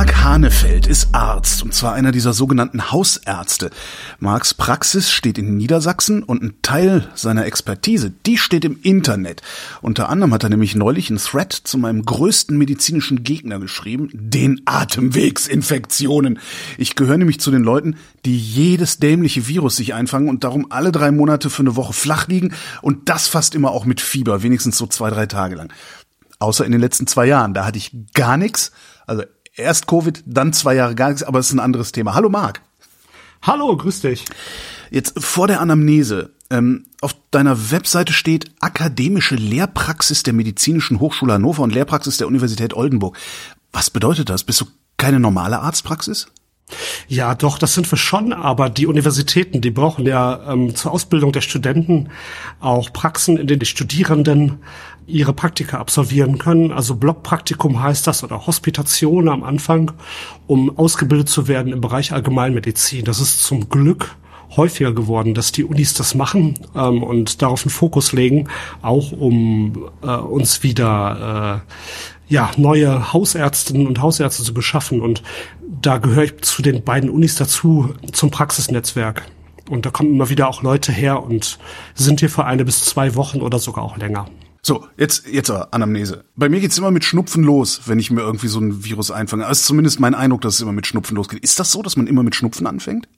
Marc Hanefeld ist Arzt, und zwar einer dieser sogenannten Hausärzte. Marks Praxis steht in Niedersachsen und ein Teil seiner Expertise, die steht im Internet. Unter anderem hat er nämlich neulich einen Thread zu meinem größten medizinischen Gegner geschrieben, den Atemwegsinfektionen. Ich gehöre nämlich zu den Leuten, die jedes dämliche Virus sich einfangen und darum alle drei Monate für eine Woche flach liegen und das fast immer auch mit Fieber, wenigstens so zwei, drei Tage lang. Außer in den letzten zwei Jahren, da hatte ich gar nichts. Also erst Covid, dann zwei Jahre gar nichts, aber es ist ein anderes Thema. Hallo Marc. Hallo, grüß dich. Jetzt vor der Anamnese. Ähm, auf deiner Webseite steht Akademische Lehrpraxis der Medizinischen Hochschule Hannover und Lehrpraxis der Universität Oldenburg. Was bedeutet das? Bist du keine normale Arztpraxis? Ja, doch, das sind wir schon, aber die Universitäten, die brauchen ja ähm, zur Ausbildung der Studenten auch Praxen, in denen die Studierenden ihre Praktika absolvieren können. Also Blockpraktikum heißt das oder Hospitation am Anfang, um ausgebildet zu werden im Bereich Allgemeinmedizin. Das ist zum Glück häufiger geworden, dass die Unis das machen ähm, und darauf einen Fokus legen, auch um äh, uns wieder äh, ja neue Hausärztinnen und Hausärzte zu beschaffen. Und da gehöre ich zu den beiden Unis dazu zum Praxisnetzwerk. Und da kommen immer wieder auch Leute her und sind hier für eine bis zwei Wochen oder sogar auch länger. So, jetzt, jetzt aber Anamnese. Bei mir geht's immer mit Schnupfen los, wenn ich mir irgendwie so ein Virus einfange. Ist zumindest mein Eindruck, dass es immer mit Schnupfen losgeht. Ist das so, dass man immer mit Schnupfen anfängt?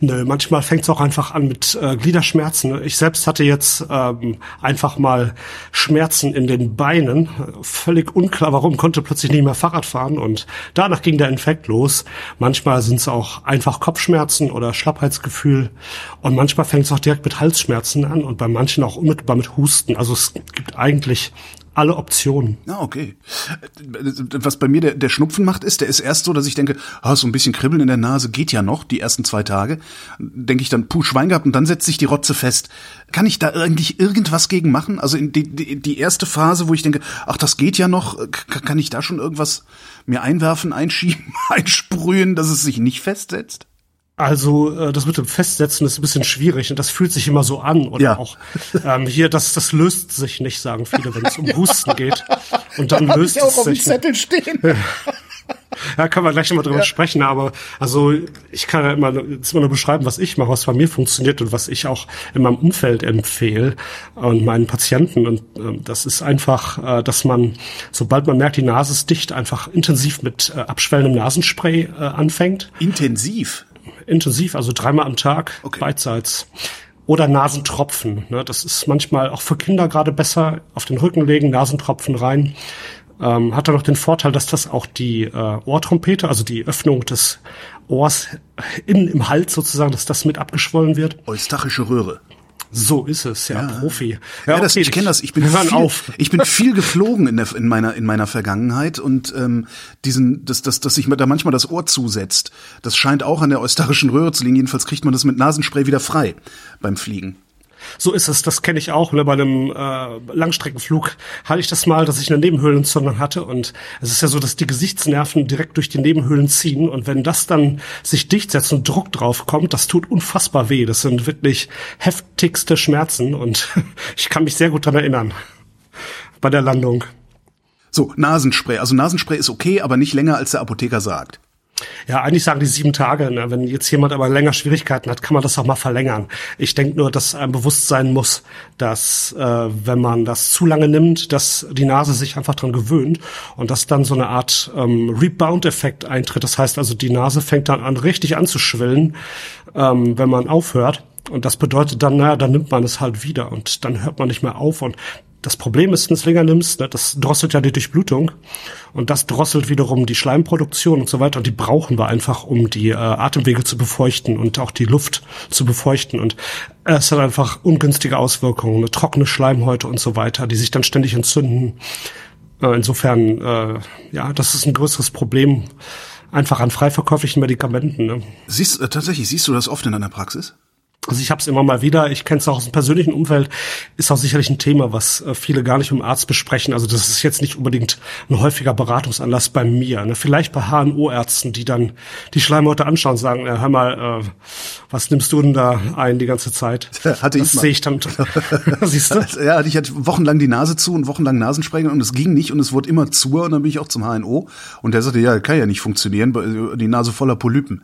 Nö, manchmal fängt es auch einfach an mit äh, Gliederschmerzen. Ich selbst hatte jetzt ähm, einfach mal Schmerzen in den Beinen. Völlig unklar, warum, konnte plötzlich nicht mehr Fahrrad fahren und danach ging der Infekt los. Manchmal sind es auch einfach Kopfschmerzen oder Schlappheitsgefühl und manchmal fängt es auch direkt mit Halsschmerzen an und bei manchen auch unmittelbar mit Husten. Also es gibt eigentlich alle Optionen. Ah, okay. Was bei mir der, der Schnupfen macht, ist, der ist erst so, dass ich denke, ah, so ein bisschen Kribbeln in der Nase geht ja noch, die ersten zwei Tage. Denke ich dann, puh, Schwein gehabt und dann setzt sich die Rotze fest. Kann ich da eigentlich irgendwas gegen machen? Also in die, die, die erste Phase, wo ich denke, ach, das geht ja noch, kann ich da schon irgendwas mir einwerfen, einschieben, einsprühen, dass es sich nicht festsetzt? Also äh, das mit dem Festsetzen ist ein bisschen schwierig und das fühlt sich immer so an. Oder ja. auch ähm, hier, das, das löst sich nicht, sagen viele, wenn es um Husten geht. Und dann löst ich auch es auf sich. Zettel stehen. Ja, kann man gleich nochmal drüber ja. sprechen, aber also ich kann ja immer, jetzt immer nur beschreiben, was ich mache, was bei mir funktioniert und was ich auch in meinem Umfeld empfehle und meinen Patienten. Und äh, das ist einfach, äh, dass man, sobald man merkt, die Nase ist dicht, einfach intensiv mit äh, abschwellendem Nasenspray äh, anfängt. Intensiv? Intensiv, also dreimal am Tag, okay. beidseits. Oder Nasentropfen. Ne? Das ist manchmal auch für Kinder gerade besser. Auf den Rücken legen, Nasentropfen rein. Ähm, hat dann noch den Vorteil, dass das auch die äh, Ohrtrompete, also die Öffnung des Ohrs innen im Hals sozusagen, dass das mit abgeschwollen wird. Eustachische Röhre. So ist es, ja, ja. Profi. Ja, ja das, okay, ich kenne das. Ich bin viel, auf. ich bin viel geflogen in, der, in meiner in meiner Vergangenheit und ähm, diesen, dass dass dass sich da manchmal das Ohr zusetzt. Das scheint auch an der eustachischen Röhre zu liegen. Jedenfalls kriegt man das mit Nasenspray wieder frei beim Fliegen. So ist es, das kenne ich auch. Ne? Bei einem äh, Langstreckenflug hatte ich das mal, dass ich eine Nebenhöhlenentzündung hatte und es ist ja so, dass die Gesichtsnerven direkt durch die Nebenhöhlen ziehen und wenn das dann sich dicht setzt und Druck drauf kommt, das tut unfassbar weh. Das sind wirklich heftigste Schmerzen und ich kann mich sehr gut dran erinnern bei der Landung. So, Nasenspray. Also Nasenspray ist okay, aber nicht länger als der Apotheker sagt. Ja, eigentlich sagen die sieben Tage. Ne? Wenn jetzt jemand aber länger Schwierigkeiten hat, kann man das auch mal verlängern. Ich denke nur, dass einem bewusst sein muss, dass äh, wenn man das zu lange nimmt, dass die Nase sich einfach dran gewöhnt und dass dann so eine Art ähm, Rebound-Effekt eintritt. Das heißt also, die Nase fängt dann an, richtig anzuschwillen, ähm, wenn man aufhört. Und das bedeutet dann, naja, dann nimmt man es halt wieder und dann hört man nicht mehr auf. Und das Problem ist, wenn du es länger nimmst, ne, das drosselt ja die Durchblutung und das drosselt wiederum die Schleimproduktion und so weiter und die brauchen wir einfach, um die äh, Atemwege zu befeuchten und auch die Luft zu befeuchten und äh, es hat einfach ungünstige Auswirkungen, eine trockene Schleimhäute und so weiter, die sich dann ständig entzünden. Äh, insofern, äh, ja, das ist ein größeres Problem einfach an frei verkäuflichen Medikamenten. Ne? Siehst äh, tatsächlich, siehst du das oft in deiner Praxis? Also ich habe es immer mal wieder, ich kenne es auch aus dem persönlichen Umfeld, ist auch sicherlich ein Thema, was äh, viele gar nicht mit dem Arzt besprechen. Also das ist jetzt nicht unbedingt ein häufiger Beratungsanlass bei mir. Ne? Vielleicht bei HNO-Ärzten, die dann die Schleimhäute anschauen und sagen, äh, hör mal, äh, was nimmst du denn da ein die ganze Zeit? Hatte das ich sehe ich dann. Siehst du? Ja, ich hatte wochenlang die Nase zu und wochenlang Nasenspray und es ging nicht und es wurde immer zu und dann bin ich auch zum HNO und der sagte, ja, kann ja nicht funktionieren, die Nase voller Polypen.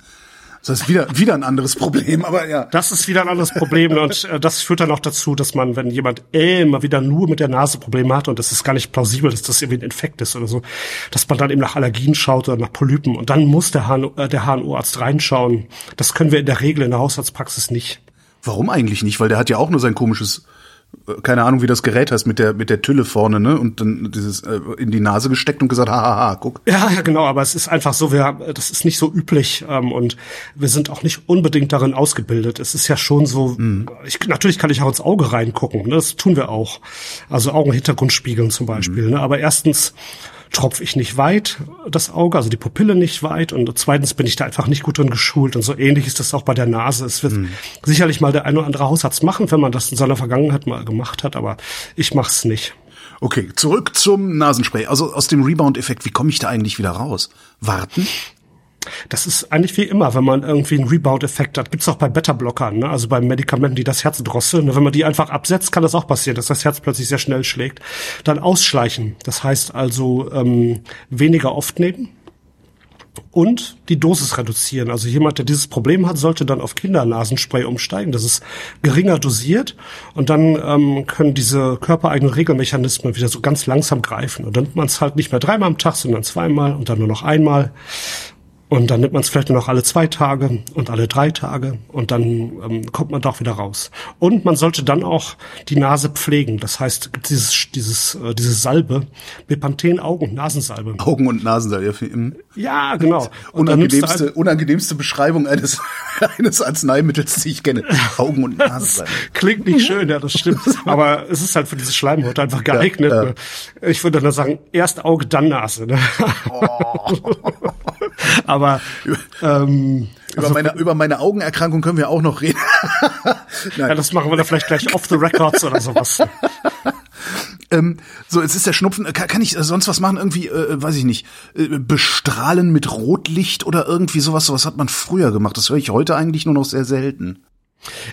Das ist wieder, wieder ein anderes Problem, aber ja. Das ist wieder ein anderes Problem und äh, das führt dann auch dazu, dass man, wenn jemand immer wieder nur mit der Nase Probleme hat und das ist gar nicht plausibel, dass das irgendwie ein Infekt ist oder so, dass man dann eben nach Allergien schaut oder nach Polypen und dann muss der, HNO, äh, der HNO-Arzt reinschauen. Das können wir in der Regel in der Hausarztpraxis nicht. Warum eigentlich nicht? Weil der hat ja auch nur sein komisches keine Ahnung, wie das Gerät heißt, mit der, mit der Tülle vorne, ne? Und dann dieses äh, in die Nase gesteckt und gesagt, hahaha, guck. Ja, ja, genau, aber es ist einfach so, wir, das ist nicht so üblich ähm, und wir sind auch nicht unbedingt darin ausgebildet. Es ist ja schon so, Mhm. ich, natürlich kann ich auch ins Auge reingucken, ne? das tun wir auch. Also Augenhintergrund spiegeln zum Beispiel. Mhm. Ne? Aber erstens tropfe ich nicht weit das Auge, also die Pupille nicht weit und zweitens bin ich da einfach nicht gut drin geschult und so ähnlich ist das auch bei der Nase. Es wird Mhm. sicherlich mal der ein oder andere Hausarzt machen, wenn man das in seiner Vergangenheit mal gemacht hat, aber ich mach's nicht. Okay, zurück zum Nasenspray. Also aus dem Rebound-Effekt, wie komme ich da eigentlich wieder raus? Warten? Das ist eigentlich wie immer, wenn man irgendwie einen Rebound-Effekt hat. Gibt's auch bei Beta-Blockern, ne? also bei Medikamenten, die das Herz drosseln. Ne? Wenn man die einfach absetzt, kann das auch passieren, dass das Herz plötzlich sehr schnell schlägt. Dann ausschleichen. Das heißt also ähm, weniger oft nehmen und die Dosis reduzieren. Also jemand, der dieses Problem hat, sollte dann auf Kindernasenspray umsteigen. Das ist geringer dosiert und dann ähm, können diese körpereigenen Regelmechanismen wieder so ganz langsam greifen. Und dann nimmt man es halt nicht mehr dreimal am Tag, sondern zweimal und dann nur noch einmal. Und dann nimmt man es vielleicht nur noch alle zwei Tage und alle drei Tage und dann ähm, kommt man doch wieder raus. Und man sollte dann auch die Nase pflegen. Das heißt, gibt dieses dieses äh, diese Salbe, Bepanthen Augen- und Nasensalbe. Augen- und Nasensalbe. Ja, für- im- Ja, genau. Und nimmst du Unangenehmste, unangenehmste Beschreibung eines, eines Arzneimittels, die ich kenne. Augen- und Nasensalbe. Klingt nicht schön, ja, das stimmt. Aber es ist halt für diese Schleimhaut einfach geeignet. Ja, ja. Ne? Ich würde dann sagen, erst Auge, dann Nase. Ne? Aber ähm, Über, meine, über meine Augenerkrankung können wir auch noch reden. ja, das machen wir dann vielleicht gleich off the records oder sowas. ähm, so, jetzt ist der Schnupfen. Kann, kann ich äh, sonst was machen? Irgendwie, äh, weiß ich nicht, äh, bestrahlen mit Rotlicht oder irgendwie sowas? Sowas hat man früher gemacht. Das höre ich heute eigentlich nur noch sehr selten.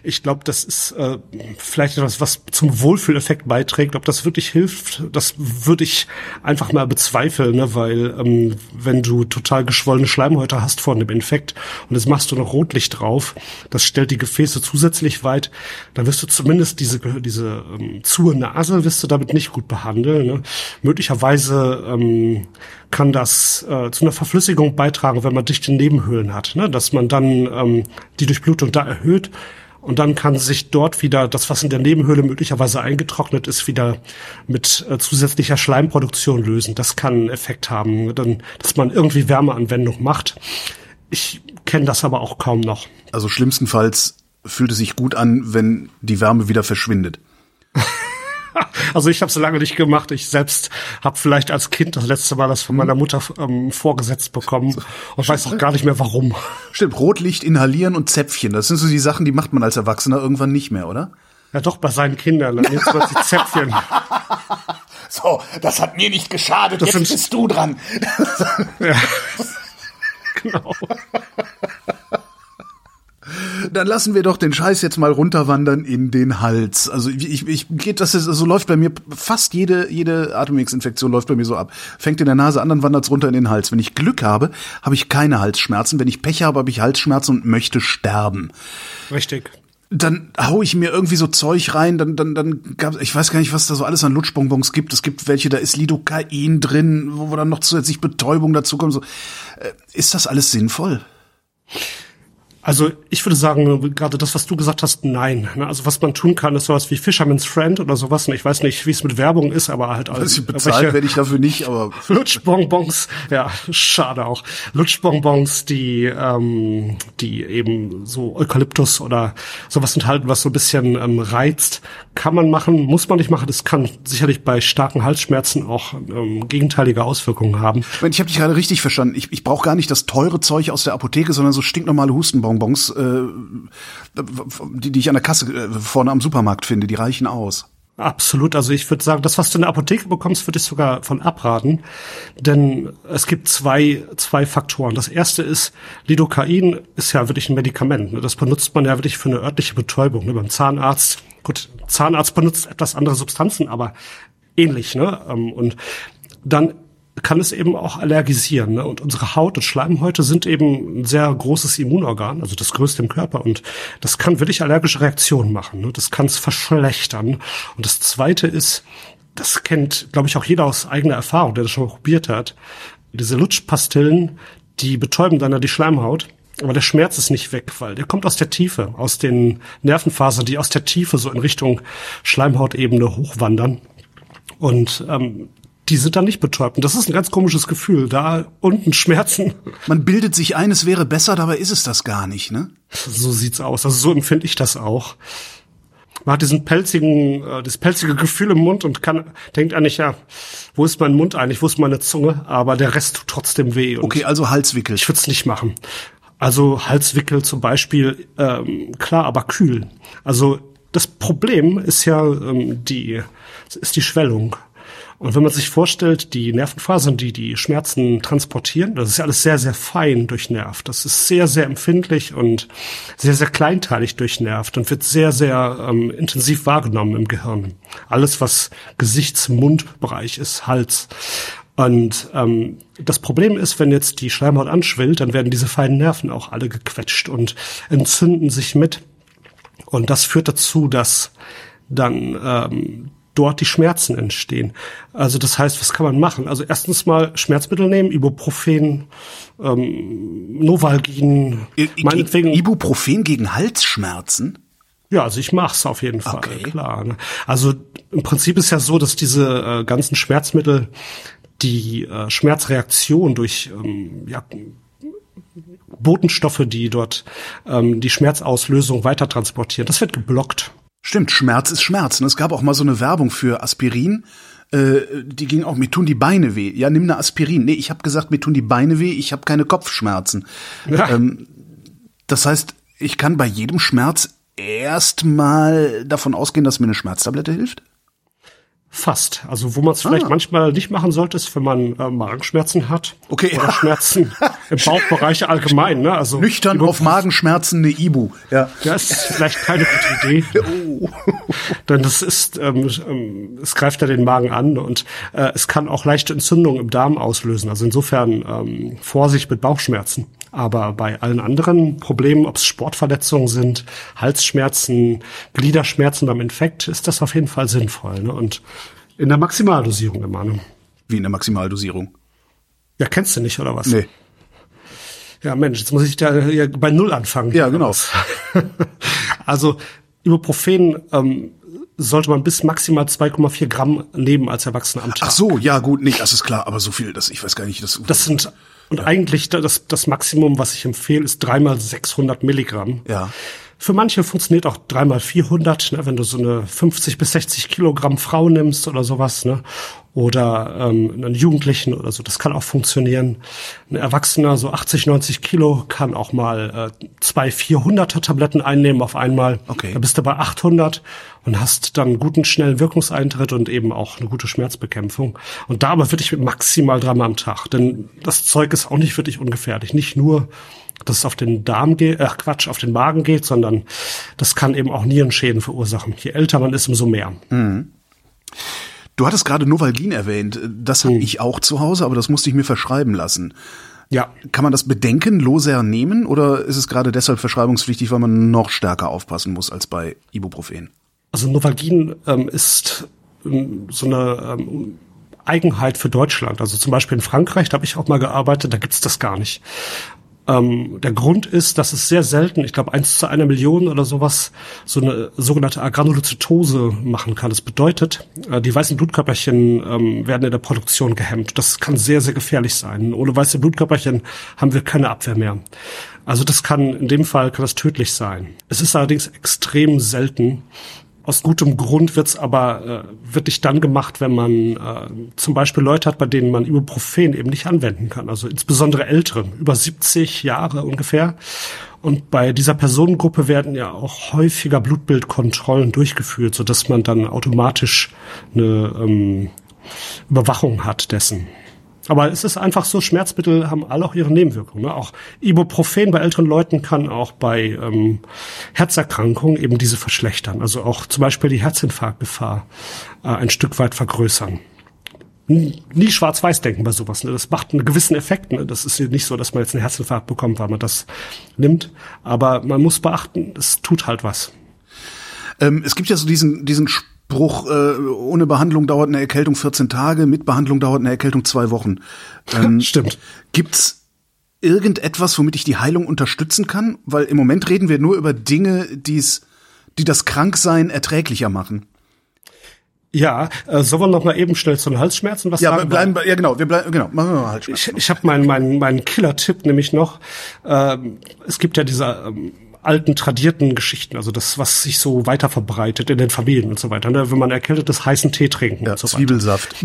Ich glaube, das ist äh, vielleicht etwas, was zum Wohlfühleffekt beiträgt. Ob das wirklich hilft, das würde ich einfach mal bezweifeln, ne? weil ähm, wenn du total geschwollene Schleimhäute hast vor einem Infekt und jetzt machst du noch Rotlicht drauf, das stellt die Gefäße zusätzlich weit, dann wirst du zumindest diese diese ähm, zur Nase wirst du damit nicht gut behandeln. Ne? Möglicherweise ähm, kann das äh, zu einer Verflüssigung beitragen, wenn man dichte Nebenhöhlen hat, ne? dass man dann ähm, die Durchblutung da erhöht und dann kann sich dort wieder das, was in der Nebenhöhle möglicherweise eingetrocknet ist, wieder mit äh, zusätzlicher Schleimproduktion lösen. Das kann einen Effekt haben, dann, dass man irgendwie Wärmeanwendung macht. Ich kenne das aber auch kaum noch. Also schlimmstenfalls fühlt es sich gut an, wenn die Wärme wieder verschwindet. Also ich habe es lange nicht gemacht. Ich selbst habe vielleicht als Kind das letzte Mal das von meiner Mutter ähm, vorgesetzt bekommen und weiß auch gar nicht mehr warum. Stimmt, Rotlicht inhalieren und Zäpfchen. Das sind so die Sachen, die macht man als Erwachsener irgendwann nicht mehr, oder? Ja doch, bei seinen Kindern. Dann jetzt wird die Zäpfchen. So, das hat mir nicht geschadet. Das Jetzt sind- bist du dran. Ja. genau. Dann lassen wir doch den Scheiß jetzt mal runterwandern in den Hals. Also ich, ich geht das ist, so läuft bei mir fast jede jede Atemwegsinfektion läuft bei mir so ab. Fängt in der Nase an, dann wandert's runter in den Hals. Wenn ich Glück habe, habe ich keine Halsschmerzen. Wenn ich Pech habe, habe ich Halsschmerzen und möchte sterben. Richtig. Dann hau ich mir irgendwie so Zeug rein, dann dann dann gab ich weiß gar nicht, was da so alles an Lutschbonbons gibt. Es gibt welche, da ist Lidocain drin, wo, dann noch zusätzlich Betäubung dazu kommt. So, äh, ist das alles sinnvoll? Also ich würde sagen, gerade das, was du gesagt hast, nein. Ne, Also was man tun kann, ist sowas wie Fisherman's Friend oder sowas. Und Ich weiß nicht, wie es mit Werbung ist, aber halt als Also bezahlt werde ich dafür nicht, aber Lutschbonbons, ja, schade auch. Lutschbonbons, die, ähm, die eben so Eukalyptus oder sowas enthalten, was so ein bisschen ähm, reizt, kann man machen, muss man nicht machen. Das kann sicherlich bei starken Halsschmerzen auch ähm, gegenteilige Auswirkungen haben. Ich habe dich gerade richtig verstanden. Ich, ich brauche gar nicht das teure Zeug aus der Apotheke, sondern so stinknormale Hustenbons Bonbons, äh, die, die ich an der Kasse äh, vorne am Supermarkt finde, die reichen aus. Absolut. Also ich würde sagen, das, was du in der Apotheke bekommst, würde ich sogar von abraten. Denn es gibt zwei, zwei Faktoren. Das erste ist, Lidocain ist ja wirklich ein Medikament. Ne? Das benutzt man ja wirklich für eine örtliche Betäubung. Ne? Beim Zahnarzt, gut, Zahnarzt benutzt etwas andere Substanzen, aber ähnlich. Ne? Ähm, und dann kann es eben auch allergisieren. Ne? Und unsere Haut und Schleimhäute sind eben ein sehr großes Immunorgan, also das größte im Körper. Und das kann wirklich allergische Reaktionen machen. Ne? Das kann es verschlechtern. Und das Zweite ist, das kennt, glaube ich, auch jeder aus eigener Erfahrung, der das schon mal probiert hat. Diese Lutschpastillen, die betäuben dann ja die Schleimhaut. Aber der Schmerz ist nicht weg, weil der kommt aus der Tiefe, aus den Nervenfasern, die aus der Tiefe so in Richtung Schleimhautebene hochwandern. Und ähm, die sind dann nicht betäubt. Und das ist ein ganz komisches Gefühl. Da unten Schmerzen. Man bildet sich ein, es wäre besser, dabei ist es das gar nicht, ne? So sieht's aus. Also so empfinde ich das auch. Man hat diesen pelzigen, äh, das pelzige Gefühl im Mund und kann, denkt eigentlich, ja, wo ist mein Mund eigentlich, wo ist meine Zunge? Aber der Rest tut trotzdem weh. Okay, also Halswickel. Ich würde es nicht machen. Also Halswickel zum Beispiel, ähm, klar, aber kühl. Also das Problem ist ja ähm, die, ist die Schwellung. Und wenn man sich vorstellt, die Nervenfasern, die die Schmerzen transportieren, das ist ja alles sehr, sehr fein durchnervt. Das ist sehr, sehr empfindlich und sehr, sehr kleinteilig durchnervt und wird sehr, sehr ähm, intensiv wahrgenommen im Gehirn. Alles, was Gesichts-Mundbereich ist, Hals. Und ähm, das Problem ist, wenn jetzt die Schleimhaut anschwillt, dann werden diese feinen Nerven auch alle gequetscht und entzünden sich mit. Und das führt dazu, dass dann ähm, dort die Schmerzen entstehen. Also das heißt, was kann man machen? Also erstens mal Schmerzmittel nehmen, Ibuprofen, ähm, Novalgin, I meinetwegen. Ibuprofen gegen Halsschmerzen? Ja, also ich mach's auf jeden Fall, okay. klar. Ne? Also im Prinzip ist ja so, dass diese äh, ganzen Schmerzmittel die äh, Schmerzreaktion durch ähm, ja, Botenstoffe, die dort ähm, die Schmerzauslösung weiter transportieren, das wird geblockt. Stimmt, Schmerz ist Schmerz. Und es gab auch mal so eine Werbung für Aspirin. Äh, die ging auch, mir tun die Beine weh. Ja, nimm eine Aspirin. Nee, ich habe gesagt, mir tun die Beine weh, ich habe keine Kopfschmerzen. Ja. Ähm, das heißt, ich kann bei jedem Schmerz erstmal davon ausgehen, dass mir eine Schmerztablette hilft? Fast. Also wo man es vielleicht ah. manchmal nicht machen sollte, ist, wenn man äh, Magenschmerzen hat. Okay. Oder Schmerzen im Bauchbereich allgemein. Ne? Also Nüchtern auf Magenschmerzen eine Ibu. Ja. ja, ist vielleicht keine gute Idee. oh. Denn das ist, ähm, ähm, es greift ja den Magen an und äh, es kann auch leichte Entzündungen im Darm auslösen. Also insofern ähm, Vorsicht mit Bauchschmerzen. Aber bei allen anderen Problemen, ob es Sportverletzungen sind, Halsschmerzen, Gliederschmerzen beim Infekt, ist das auf jeden Fall sinnvoll. Ne? Und in der Maximaldosierung immer. Ne? Wie in der Maximaldosierung? Ja, kennst du nicht, oder was? Nee. Ja, Mensch, jetzt muss ich da bei Null anfangen. Ja, genau. also Ibuprofen ähm, sollte man bis maximal 2,4 Gramm nehmen als Erwachsener am Tag. Ach so, ja gut, nee, das ist klar, aber so viel, das ich weiß gar nicht, das. Das sind und ja. eigentlich das, das Maximum, was ich empfehle, ist dreimal 600 Milligramm. Ja. Für manche funktioniert auch dreimal 400, ne, wenn du so eine 50 bis 60 Kilogramm Frau nimmst oder sowas, ne, oder ähm, einen Jugendlichen oder so. Das kann auch funktionieren. Ein Erwachsener, so 80, 90 Kilo, kann auch mal äh, zwei 400er Tabletten einnehmen auf einmal. Okay. Da bist du bei 800 und hast dann guten, schnellen Wirkungseintritt und eben auch eine gute Schmerzbekämpfung. Und da aber wirklich maximal dreimal am Tag. Denn das Zeug ist auch nicht wirklich ungefährlich. Nicht nur dass es auf den Darm geht, äh, Quatsch, auf den Magen geht, sondern das kann eben auch Nierenschäden verursachen. Je älter man ist, umso mehr. Mhm. Du hattest gerade Novalgin erwähnt. Das habe mhm. ich auch zu Hause, aber das musste ich mir verschreiben lassen. Ja. Kann man das bedenkenloser nehmen oder ist es gerade deshalb verschreibungspflichtig, weil man noch stärker aufpassen muss als bei Ibuprofen? Also Novalgin ähm, ist ähm, so eine ähm, Eigenheit für Deutschland. Also zum Beispiel in Frankreich, da habe ich auch mal gearbeitet, da gibt's das gar nicht. Ähm, der Grund ist, dass es sehr selten, ich glaube eins zu einer Million oder sowas, so eine sogenannte Agranulozytose machen kann. Das bedeutet, äh, die weißen Blutkörperchen ähm, werden in der Produktion gehemmt. Das kann sehr, sehr gefährlich sein. Ohne weiße Blutkörperchen haben wir keine Abwehr mehr. Also das kann, in dem Fall kann das tödlich sein. Es ist allerdings extrem selten aus gutem Grund wird's aber äh, wirklich dann gemacht, wenn man äh, zum Beispiel Leute hat, bei denen man Ibuprofen eben nicht anwenden kann. Also insbesondere Älteren, über 70 Jahre ungefähr. Und bei dieser Personengruppe werden ja auch häufiger Blutbildkontrollen durchgeführt, so dass man dann automatisch eine ähm, Überwachung hat dessen. Aber es ist einfach so, Schmerzmittel haben alle auch ihre Nebenwirkungen. Ne? Auch Ibuprofen bei älteren Leuten kann auch bei ähm, Herzerkrankungen eben diese verschlechtern. Also auch zum Beispiel die Herzinfarktgefahr äh, ein Stück weit vergrößern. Nie schwarz-weiß denken bei sowas. Ne? Das macht einen gewissen Effekt. Ne? Das ist nicht so, dass man jetzt einen Herzinfarkt bekommt, weil man das nimmt. Aber man muss beachten, es tut halt was. Ähm, es gibt ja so diesen, diesen Spruch, äh, ohne Behandlung dauert eine Erkältung 14 Tage, mit Behandlung dauert eine Erkältung zwei Wochen. Ähm, Stimmt. Gibt's irgendetwas, womit ich die Heilung unterstützen kann? Weil im Moment reden wir nur über Dinge, die's, die das Kranksein erträglicher machen. Ja, äh, sollen wir noch mal eben schnell zu den Halsschmerzen was ja, sagen? Bleiben, ja, genau, wir bleiben, genau, machen wir mal Halsschmerzen. Ich, ich habe meinen meinen meinen Killer-Tipp nämlich noch. Ähm, es gibt ja diese ähm, alten tradierten Geschichten, also das, was sich so weiter verbreitet in den Familien und so weiter. Ne? Wenn man erkältet ist, heißen Tee trinken ja, so Zwiebelsaft.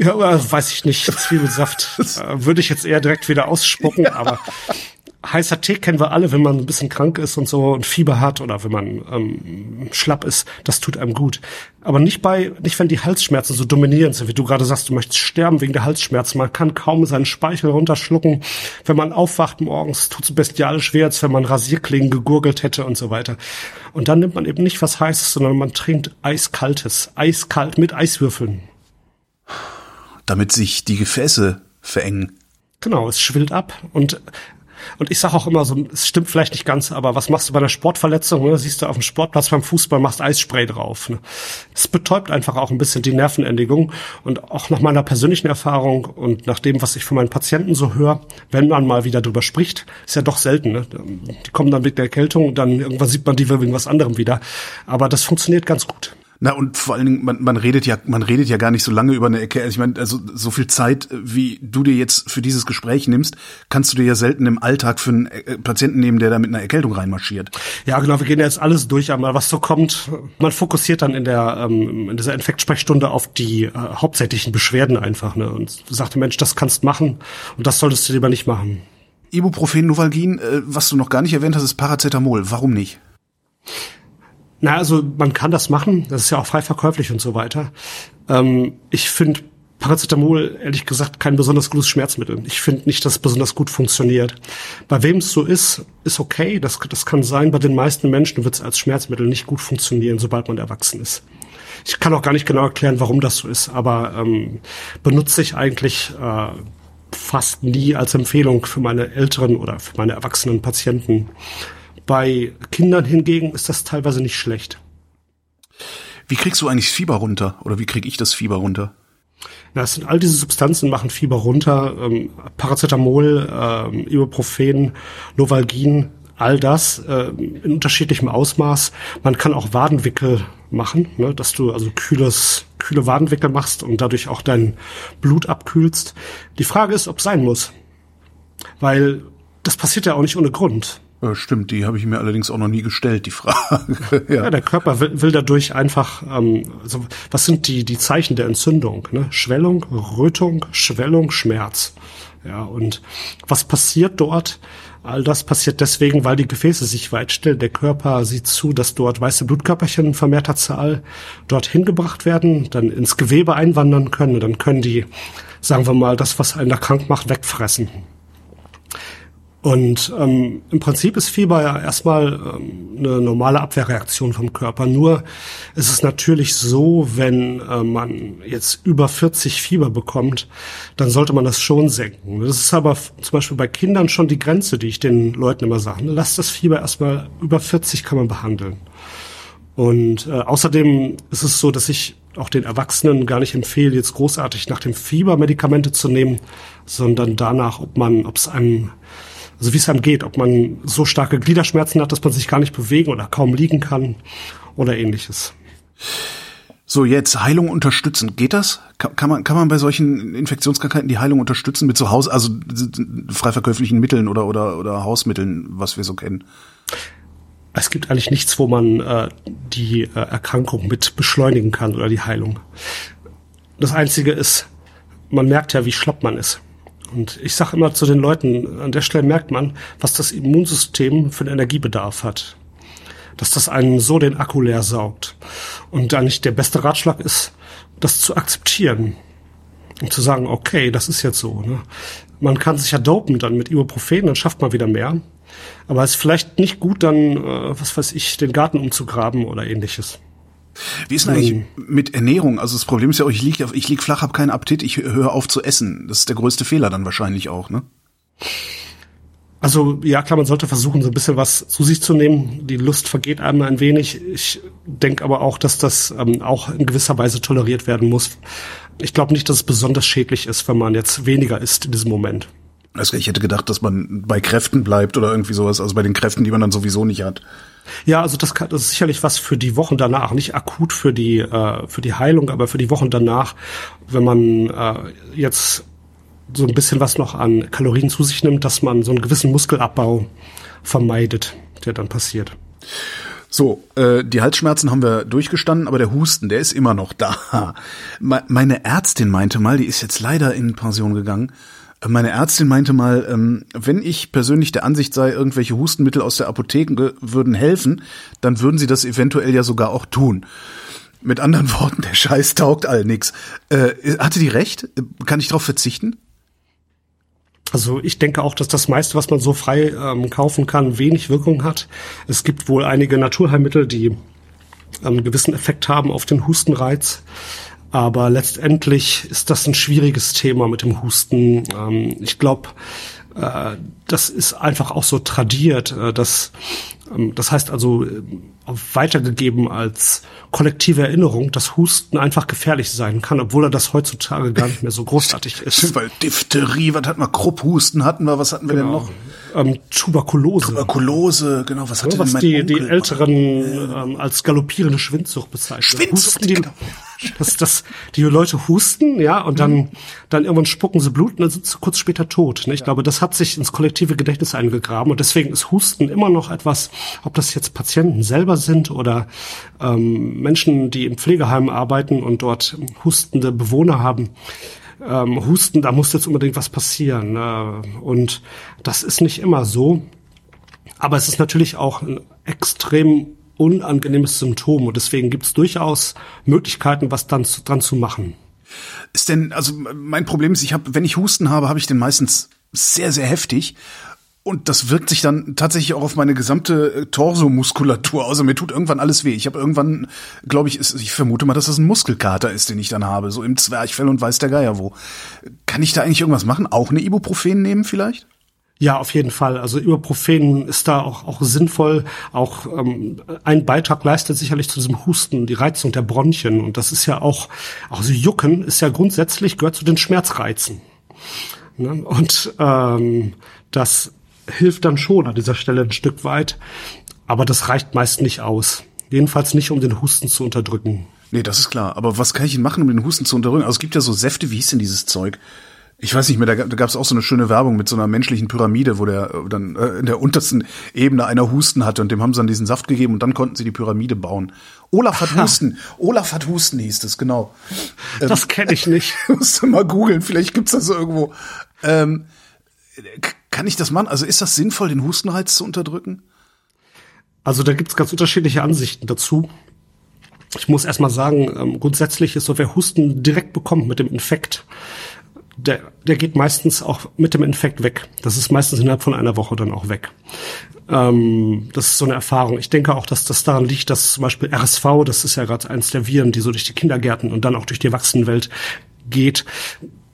Ja, weiß ich nicht. Zwiebelsaft äh, würde ich jetzt eher direkt wieder ausspucken, aber heißer Tee kennen wir alle, wenn man ein bisschen krank ist und so und Fieber hat oder wenn man ähm, schlapp ist, das tut einem gut. Aber nicht bei, nicht wenn die Halsschmerzen so dominierend sind, wie du gerade sagst, du möchtest sterben wegen der Halsschmerzen. Man kann kaum seinen Speichel runterschlucken. Wenn man aufwacht morgens, tut es bestialisch weh, als wenn man Rasierklingen gegurgelt hätte und so weiter. Und dann nimmt man eben nicht was Heißes, sondern man trinkt Eiskaltes, eiskalt mit Eiswürfeln. Damit sich die Gefäße verengen. Genau, es schwillt ab und und ich sage auch immer so, es stimmt vielleicht nicht ganz, aber was machst du bei einer Sportverletzung? Ne? Siehst du auf dem Sportplatz beim Fußball, machst Eisspray drauf. Ne? Es betäubt einfach auch ein bisschen die Nervenendigung. Und auch nach meiner persönlichen Erfahrung und nach dem, was ich von meinen Patienten so höre, wenn man mal wieder drüber spricht, ist ja doch selten. Ne? Die kommen dann mit der Erkältung, dann irgendwann sieht man die wegen was anderem wieder. Aber das funktioniert ganz gut. Na und vor allen Dingen, man, man redet ja, man redet ja gar nicht so lange über eine Ecke. Also ich meine, also so viel Zeit, wie du dir jetzt für dieses Gespräch nimmst, kannst du dir ja selten im Alltag für einen äh, Patienten nehmen, der da mit einer Erkältung reinmarschiert. Ja, genau. Wir gehen jetzt alles durch, einmal was so kommt. Man fokussiert dann in der ähm, in dieser Infektsprechstunde auf die äh, hauptsächlichen Beschwerden einfach ne, und sagt, Mensch, das kannst machen und das solltest du lieber nicht machen. Ibuprofen, Novalgin, äh, was du noch gar nicht erwähnt hast, ist Paracetamol. Warum nicht? Na, also man kann das machen, das ist ja auch frei verkäuflich und so weiter. Ähm, ich finde Paracetamol, ehrlich gesagt, kein besonders gutes Schmerzmittel. Ich finde nicht, dass es besonders gut funktioniert. Bei wem es so ist, ist okay, das, das kann sein. Bei den meisten Menschen wird es als Schmerzmittel nicht gut funktionieren, sobald man erwachsen ist. Ich kann auch gar nicht genau erklären, warum das so ist, aber ähm, benutze ich eigentlich äh, fast nie als Empfehlung für meine älteren oder für meine erwachsenen Patienten. Bei Kindern hingegen ist das teilweise nicht schlecht. Wie kriegst du eigentlich Fieber runter? Oder wie krieg ich das Fieber runter? Na, es sind all diese Substanzen machen Fieber runter. Ähm, Paracetamol, ähm, Ibuprofen, Novalgin, all das äh, in unterschiedlichem Ausmaß. Man kann auch Wadenwickel machen, ne, dass du also kühles, kühle Wadenwickel machst und dadurch auch dein Blut abkühlst. Die Frage ist, ob sein muss. Weil das passiert ja auch nicht ohne Grund. Äh, stimmt, die habe ich mir allerdings auch noch nie gestellt, die Frage. ja. ja. der Körper will, will dadurch einfach, ähm, also was sind die, die Zeichen der Entzündung? Ne? Schwellung, Rötung, Schwellung, Schmerz. Ja, und was passiert dort? All das passiert deswegen, weil die Gefäße sich weitstellen. Der Körper sieht zu, dass dort weiße Blutkörperchen in vermehrter Zahl dorthin gebracht werden, dann ins Gewebe einwandern können und dann können die, sagen wir mal, das, was einen da krank macht, wegfressen. Und ähm, im Prinzip ist Fieber ja erstmal ähm, eine normale Abwehrreaktion vom Körper. Nur ist es natürlich so, wenn äh, man jetzt über 40 Fieber bekommt, dann sollte man das schon senken. Das ist aber zum Beispiel bei Kindern schon die Grenze, die ich den Leuten immer sage. Lass das Fieber erstmal über 40 kann man behandeln. Und äh, außerdem ist es so, dass ich auch den Erwachsenen gar nicht empfehle, jetzt großartig nach dem Fieber Medikamente zu nehmen, sondern danach, ob man, ob es einem also wie es einem geht, ob man so starke Gliederschmerzen hat, dass man sich gar nicht bewegen oder kaum liegen kann oder ähnliches. So, jetzt Heilung unterstützen. Geht das? Kann, kann, man, kann man bei solchen Infektionskrankheiten die Heilung unterstützen mit zu Hause, also frei verkäuflichen Mitteln oder, oder, oder Hausmitteln, was wir so kennen? es gibt eigentlich nichts, wo man äh, die äh, Erkrankung mit beschleunigen kann oder die Heilung. Das Einzige ist, man merkt ja, wie schlapp man ist. Und ich sage immer zu den Leuten, an der Stelle merkt man, was das Immunsystem für einen Energiebedarf hat. Dass das einen so den Akku leer saugt. Und eigentlich der beste Ratschlag ist, das zu akzeptieren. Und zu sagen, okay, das ist jetzt so. Ne? Man kann sich ja dopen dann mit Ibuprofen, dann schafft man wieder mehr. Aber es ist vielleicht nicht gut, dann, äh, was weiß ich, den Garten umzugraben oder ähnliches. Wie ist denn eigentlich ähm. mit Ernährung? Also das Problem ist ja auch, ich liege ich lieg flach, habe keinen Appetit, ich höre auf zu essen. Das ist der größte Fehler dann wahrscheinlich auch, ne? Also ja, klar, man sollte versuchen, so ein bisschen was zu sich zu nehmen. Die Lust vergeht einem ein wenig. Ich denke aber auch, dass das ähm, auch in gewisser Weise toleriert werden muss. Ich glaube nicht, dass es besonders schädlich ist, wenn man jetzt weniger isst in diesem Moment. Also ich hätte gedacht, dass man bei Kräften bleibt oder irgendwie sowas, also bei den Kräften, die man dann sowieso nicht hat. Ja, also das, kann, das ist sicherlich was für die Wochen danach, nicht akut für die äh, für die Heilung, aber für die Wochen danach, wenn man äh, jetzt so ein bisschen was noch an Kalorien zu sich nimmt, dass man so einen gewissen Muskelabbau vermeidet, der dann passiert. So, äh, die Halsschmerzen haben wir durchgestanden, aber der Husten, der ist immer noch da. Meine Ärztin meinte mal, die ist jetzt leider in Pension gegangen, meine Ärztin meinte mal, ähm, wenn ich persönlich der Ansicht sei, irgendwelche Hustenmittel aus der Apotheke würden helfen, dann würden sie das eventuell ja sogar auch tun. Mit anderen Worten, der Scheiß taugt all nix. Äh, hatte die recht? Kann ich darauf verzichten? Also ich denke auch, dass das meiste, was man so frei ähm, kaufen kann, wenig Wirkung hat. Es gibt wohl einige Naturheilmittel, die einen gewissen Effekt haben auf den Hustenreiz. Aber letztendlich ist das ein schwieriges Thema mit dem Husten. Ähm, ich glaube, äh, das ist einfach auch so tradiert. Äh, dass, ähm, das heißt also äh, weitergegeben als kollektive Erinnerung, dass Husten einfach gefährlich sein kann, obwohl er das heutzutage gar nicht mehr so großartig ist. Weil Diphtherie, was hatten wir? Krupphusten hatten wir, was hatten wir genau. denn noch? ähm, Tuberkulose. Tuberkulose, genau. Was hat ja, was die, die Älteren ähm, als galoppierende Schwindsucht bezeichnen. Schwindsucht, die, genau. dass, dass die Leute husten, ja, und dann, mhm. dann irgendwann spucken sie Blut und dann sind sie kurz später tot. Ne? Ich ja. glaube, das hat sich ins kollektive Gedächtnis eingegraben und deswegen ist Husten immer noch etwas, ob das jetzt Patienten selber sind oder ähm, Menschen, die im Pflegeheim arbeiten und dort hustende Bewohner haben ähm, Husten, da muss jetzt unbedingt was passieren. Äh, und das ist nicht immer so. Aber es ist natürlich auch ein extrem unangenehmes Symptom und deswegen gibt es durchaus Möglichkeiten, was dann zu, dran zu machen. Ist denn, also mein Problem ist, ich habe, wenn ich Husten habe, habe ich den meistens sehr, sehr heftig und das wirkt sich dann tatsächlich auch auf meine gesamte äh, Torsomuskulatur aus. Also mir tut irgendwann alles weh. Ich habe irgendwann, glaube ich, ist, ich vermute mal, dass das ein Muskelkater ist, den ich dann habe, so im Zwerchfell und weiß der Geier wo. Kann ich da eigentlich irgendwas machen? Auch eine Ibuprofen nehmen vielleicht? Ja, auf jeden Fall. Also Ibuprofen ist da auch, auch sinnvoll. Auch ähm, ein Beitrag leistet sicherlich zu diesem Husten, die Reizung der Bronchien. Und das ist ja auch, also Jucken ist ja grundsätzlich, gehört zu den Schmerzreizen. Ne? Und ähm, das hilft dann schon an dieser Stelle ein Stück weit, aber das reicht meist nicht aus. Jedenfalls nicht, um den Husten zu unterdrücken. Nee, das ist klar. Aber was kann ich denn machen, um den Husten zu unterdrücken? Also es gibt ja so Säfte, wie hieß denn dieses Zeug? Ich weiß nicht mehr, da, da gab es auch so eine schöne Werbung mit so einer menschlichen Pyramide, wo der äh, dann äh, in der untersten Ebene einer Husten hatte und dem haben sie dann diesen Saft gegeben und dann konnten sie die Pyramide bauen. Olaf hat Husten. Olaf hat Husten hieß es, genau. Das ähm, kenne ich nicht. musst du mal googeln, vielleicht gibt's das irgendwo. Ähm, kann ich das machen? Also ist das sinnvoll, den Hustenreiz zu unterdrücken? Also da gibt's ganz unterschiedliche Ansichten dazu. Ich muss erstmal sagen, ähm, grundsätzlich ist so, wer Husten direkt bekommt mit dem Infekt, der, der geht meistens auch mit dem Infekt weg. Das ist meistens innerhalb von einer Woche dann auch weg. Ähm, das ist so eine Erfahrung. Ich denke auch, dass das daran liegt, dass zum Beispiel RSV, das ist ja gerade eins der Viren, die so durch die Kindergärten und dann auch durch die Erwachsenenwelt geht,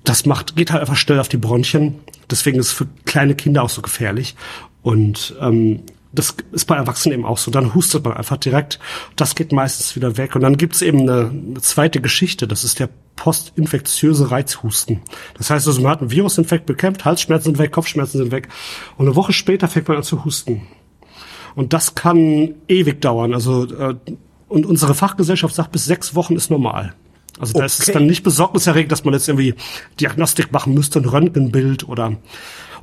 das macht, geht halt einfach schnell auf die Bronchien. Deswegen ist es für kleine Kinder auch so gefährlich. Und ähm, das ist bei Erwachsenen eben auch so. Dann hustet man einfach direkt. Das geht meistens wieder weg. Und dann gibt's eben eine, eine zweite Geschichte. Das ist der postinfektiöse Reizhusten. Das heißt also, man hat einen Virusinfekt bekämpft, Halsschmerzen sind weg, Kopfschmerzen sind weg. Und eine Woche später fängt man an zu husten. Und das kann ewig dauern. Also äh, und unsere Fachgesellschaft sagt, bis sechs Wochen ist normal. Also okay. das ist dann nicht besorgniserregend, dass man jetzt irgendwie Diagnostik machen müsste, ein Röntgenbild oder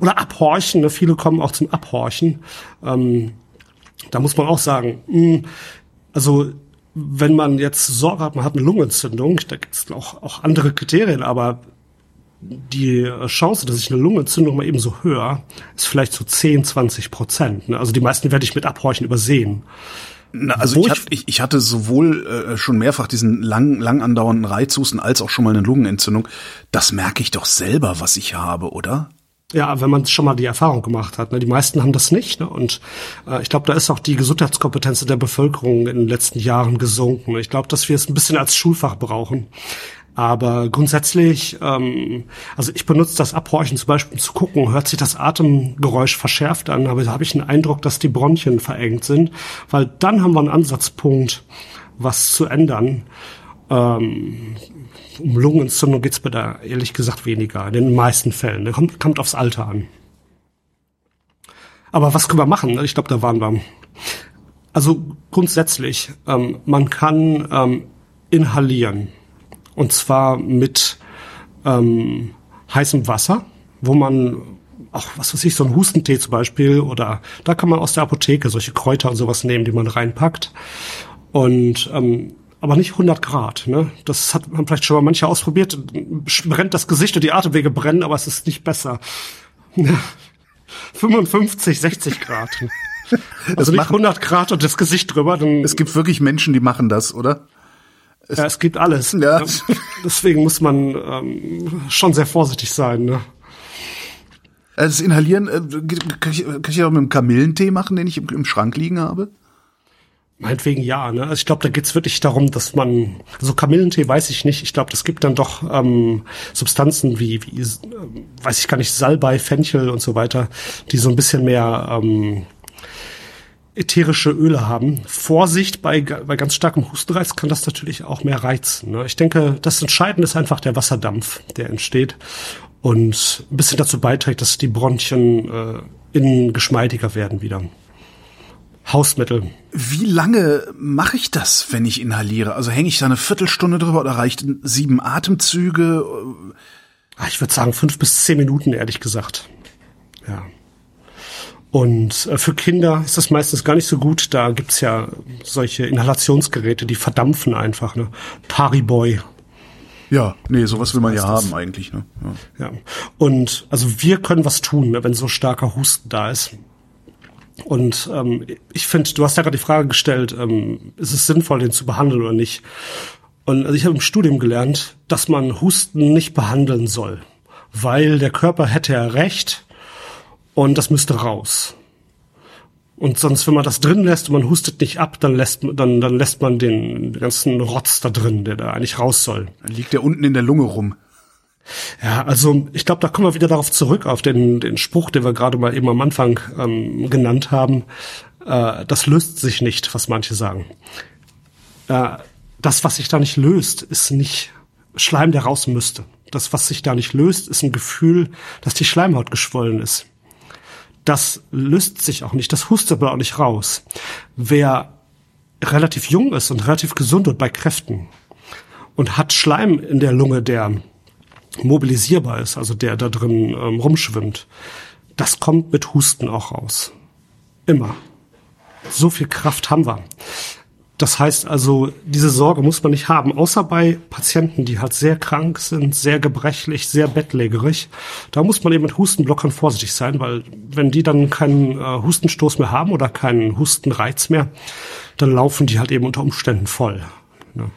oder abhorchen. Ne? Viele kommen auch zum Abhorchen. Ähm, da muss man auch sagen, mh, hm, also wenn man jetzt Sorge hat, man hat eine Lungenentzündung, da gibt es auch, auch andere Kriterien, aber die Chance, dass ich eine Lungenentzündung mal eben so höre, ist vielleicht so 10, 20 Prozent. Ne? Also die meisten werde ich mit Abhorchen übersehen. Na, also ich, ich, ich hatte sowohl äh, schon mehrfach diesen lang, lang andauernden Reizhusten als auch schon mal eine Lungenentzündung. Das merke ich doch selber, was ich habe, oder? Ja, wenn man schon mal die Erfahrung gemacht hat. Ne? Die meisten haben das nicht. Ne? Und äh, ich glaube, da ist auch die Gesundheitskompetenz der Bevölkerung in den letzten Jahren gesunken. Ich glaube, dass wir es ein bisschen als Schulfach brauchen. Aber grundsätzlich, ähm, also ich benutze das Abhorchen zum Beispiel, um zu gucken, hört sich das Atemgeräusch verschärft an, aber da habe ich einen Eindruck, dass die Bronchien verengt sind, weil dann haben wir einen Ansatzpunkt, was zu ändern. Ähm, um Lungenentzündung geht's mir da ehrlich gesagt weniger, in den meisten Fällen. Das kommt, kommt aufs Alter an. Aber was können wir machen? Ich glaube, da waren wir. Also grundsätzlich, ähm, man kann ähm, inhalieren. Und zwar mit ähm, heißem Wasser, wo man auch, was weiß ich, so ein Hustentee zum Beispiel, oder da kann man aus der Apotheke solche Kräuter und sowas nehmen, die man reinpackt. Und ähm, aber nicht 100 Grad. Ne? Das hat man vielleicht schon mal manche ausprobiert. Brennt das Gesicht und die Atemwege brennen, aber es ist nicht besser. 55, 60 Grad. Also nicht 100 Grad und das Gesicht drüber. Dann es gibt wirklich Menschen, die machen das, oder? Es, ja, es gibt alles. Ja. Deswegen muss man ähm, schon sehr vorsichtig sein. Ne? Also das Inhalieren, äh, kann, ich, kann ich auch mit einem Kamillentee machen, den ich im, im Schrank liegen habe? Meinetwegen ja, ne? Also ich glaube, da geht's wirklich darum, dass man, also Kamillentee weiß ich nicht. Ich glaube, das gibt dann doch ähm, Substanzen wie, wie, äh, weiß ich gar nicht, Salbei, Fenchel und so weiter, die so ein bisschen mehr ähm, ätherische Öle haben. Vorsicht, bei, bei ganz starkem Hustenreiz kann das natürlich auch mehr reizen. Ne? Ich denke, das Entscheidende ist einfach der Wasserdampf, der entsteht und ein bisschen dazu beiträgt, dass die Bronchien äh, innen geschmeidiger werden wieder. Hausmittel. Wie lange mache ich das, wenn ich inhaliere? Also hänge ich da eine Viertelstunde drüber oder reicht sieben Atemzüge? Ah, ich würde sagen fünf bis zehn Minuten, ehrlich gesagt. Ja. Und äh, für Kinder ist das meistens gar nicht so gut. Da gibt's ja solche Inhalationsgeräte, die verdampfen einfach. Ne? Pariboy. Ja, nee, sowas will man ja haben eigentlich. Ne? Ja. ja. Und also wir können was tun, ne, wenn so starker Husten da ist. Und ähm, ich finde, du hast ja gerade die Frage gestellt, ähm, ist es sinnvoll, den zu behandeln oder nicht? Und also ich habe im Studium gelernt, dass man Husten nicht behandeln soll, weil der Körper hätte ja recht, und das müsste raus. Und sonst, wenn man das drin lässt und man hustet nicht ab, dann lässt, dann, dann lässt man den ganzen Rotz da drin, der da eigentlich raus soll. Dann liegt der unten in der Lunge rum. Ja, also ich glaube, da kommen wir wieder darauf zurück, auf den, den Spruch, den wir gerade mal eben am Anfang ähm, genannt haben. Äh, das löst sich nicht, was manche sagen. Äh, das, was sich da nicht löst, ist nicht Schleim, der raus müsste. Das, was sich da nicht löst, ist ein Gefühl, dass die Schleimhaut geschwollen ist das löst sich auch nicht, das hustet aber auch nicht raus. Wer relativ jung ist und relativ gesund und bei Kräften und hat Schleim in der Lunge, der mobilisierbar ist, also der da drin ähm, rumschwimmt, das kommt mit Husten auch raus. Immer. So viel Kraft haben wir. Das heißt also, diese Sorge muss man nicht haben, außer bei Patienten, die halt sehr krank sind, sehr gebrechlich, sehr bettlägerig. Da muss man eben mit Hustenblockern vorsichtig sein, weil wenn die dann keinen äh, Hustenstoß mehr haben oder keinen Hustenreiz mehr, dann laufen die halt eben unter Umständen voll. Ne?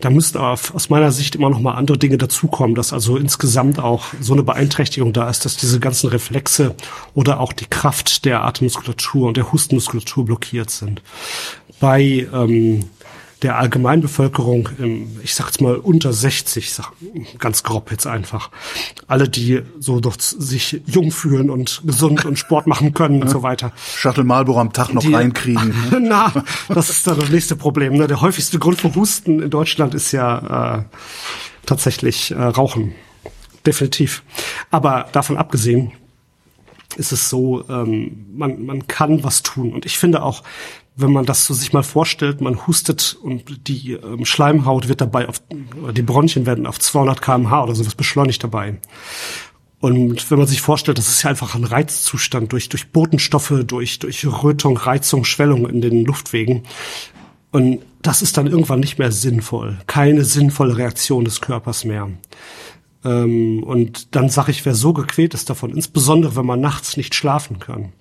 Da müssten aus meiner Sicht immer noch mal andere Dinge dazukommen, dass also insgesamt auch so eine Beeinträchtigung da ist, dass diese ganzen Reflexe oder auch die Kraft der Atemmuskulatur und der Hustenmuskulatur blockiert sind. Bei ähm, der Allgemeinbevölkerung, ich sag jetzt mal unter 60, sag ganz grob jetzt einfach, alle, die so doch sich jung fühlen und gesund und Sport machen können und so weiter. Shuttle Marlboro am Tag noch die, reinkriegen. Na, das ist dann das nächste Problem. Ne? Der häufigste Grund für Husten in Deutschland ist ja äh, tatsächlich äh, Rauchen. Definitiv. Aber davon abgesehen, ist es so, ähm, man, man kann was tun. Und ich finde auch, wenn man das so sich mal vorstellt, man hustet und die ähm, Schleimhaut wird dabei auf, die Bronchien werden auf 200 kmh oder sowas beschleunigt dabei. Und wenn man sich vorstellt, das ist ja einfach ein Reizzustand durch, durch Botenstoffe, durch, durch Rötung, Reizung, Schwellung in den Luftwegen. Und das ist dann irgendwann nicht mehr sinnvoll. Keine sinnvolle Reaktion des Körpers mehr. Ähm, und dann sage ich, wer so gequält ist davon, insbesondere wenn man nachts nicht schlafen kann.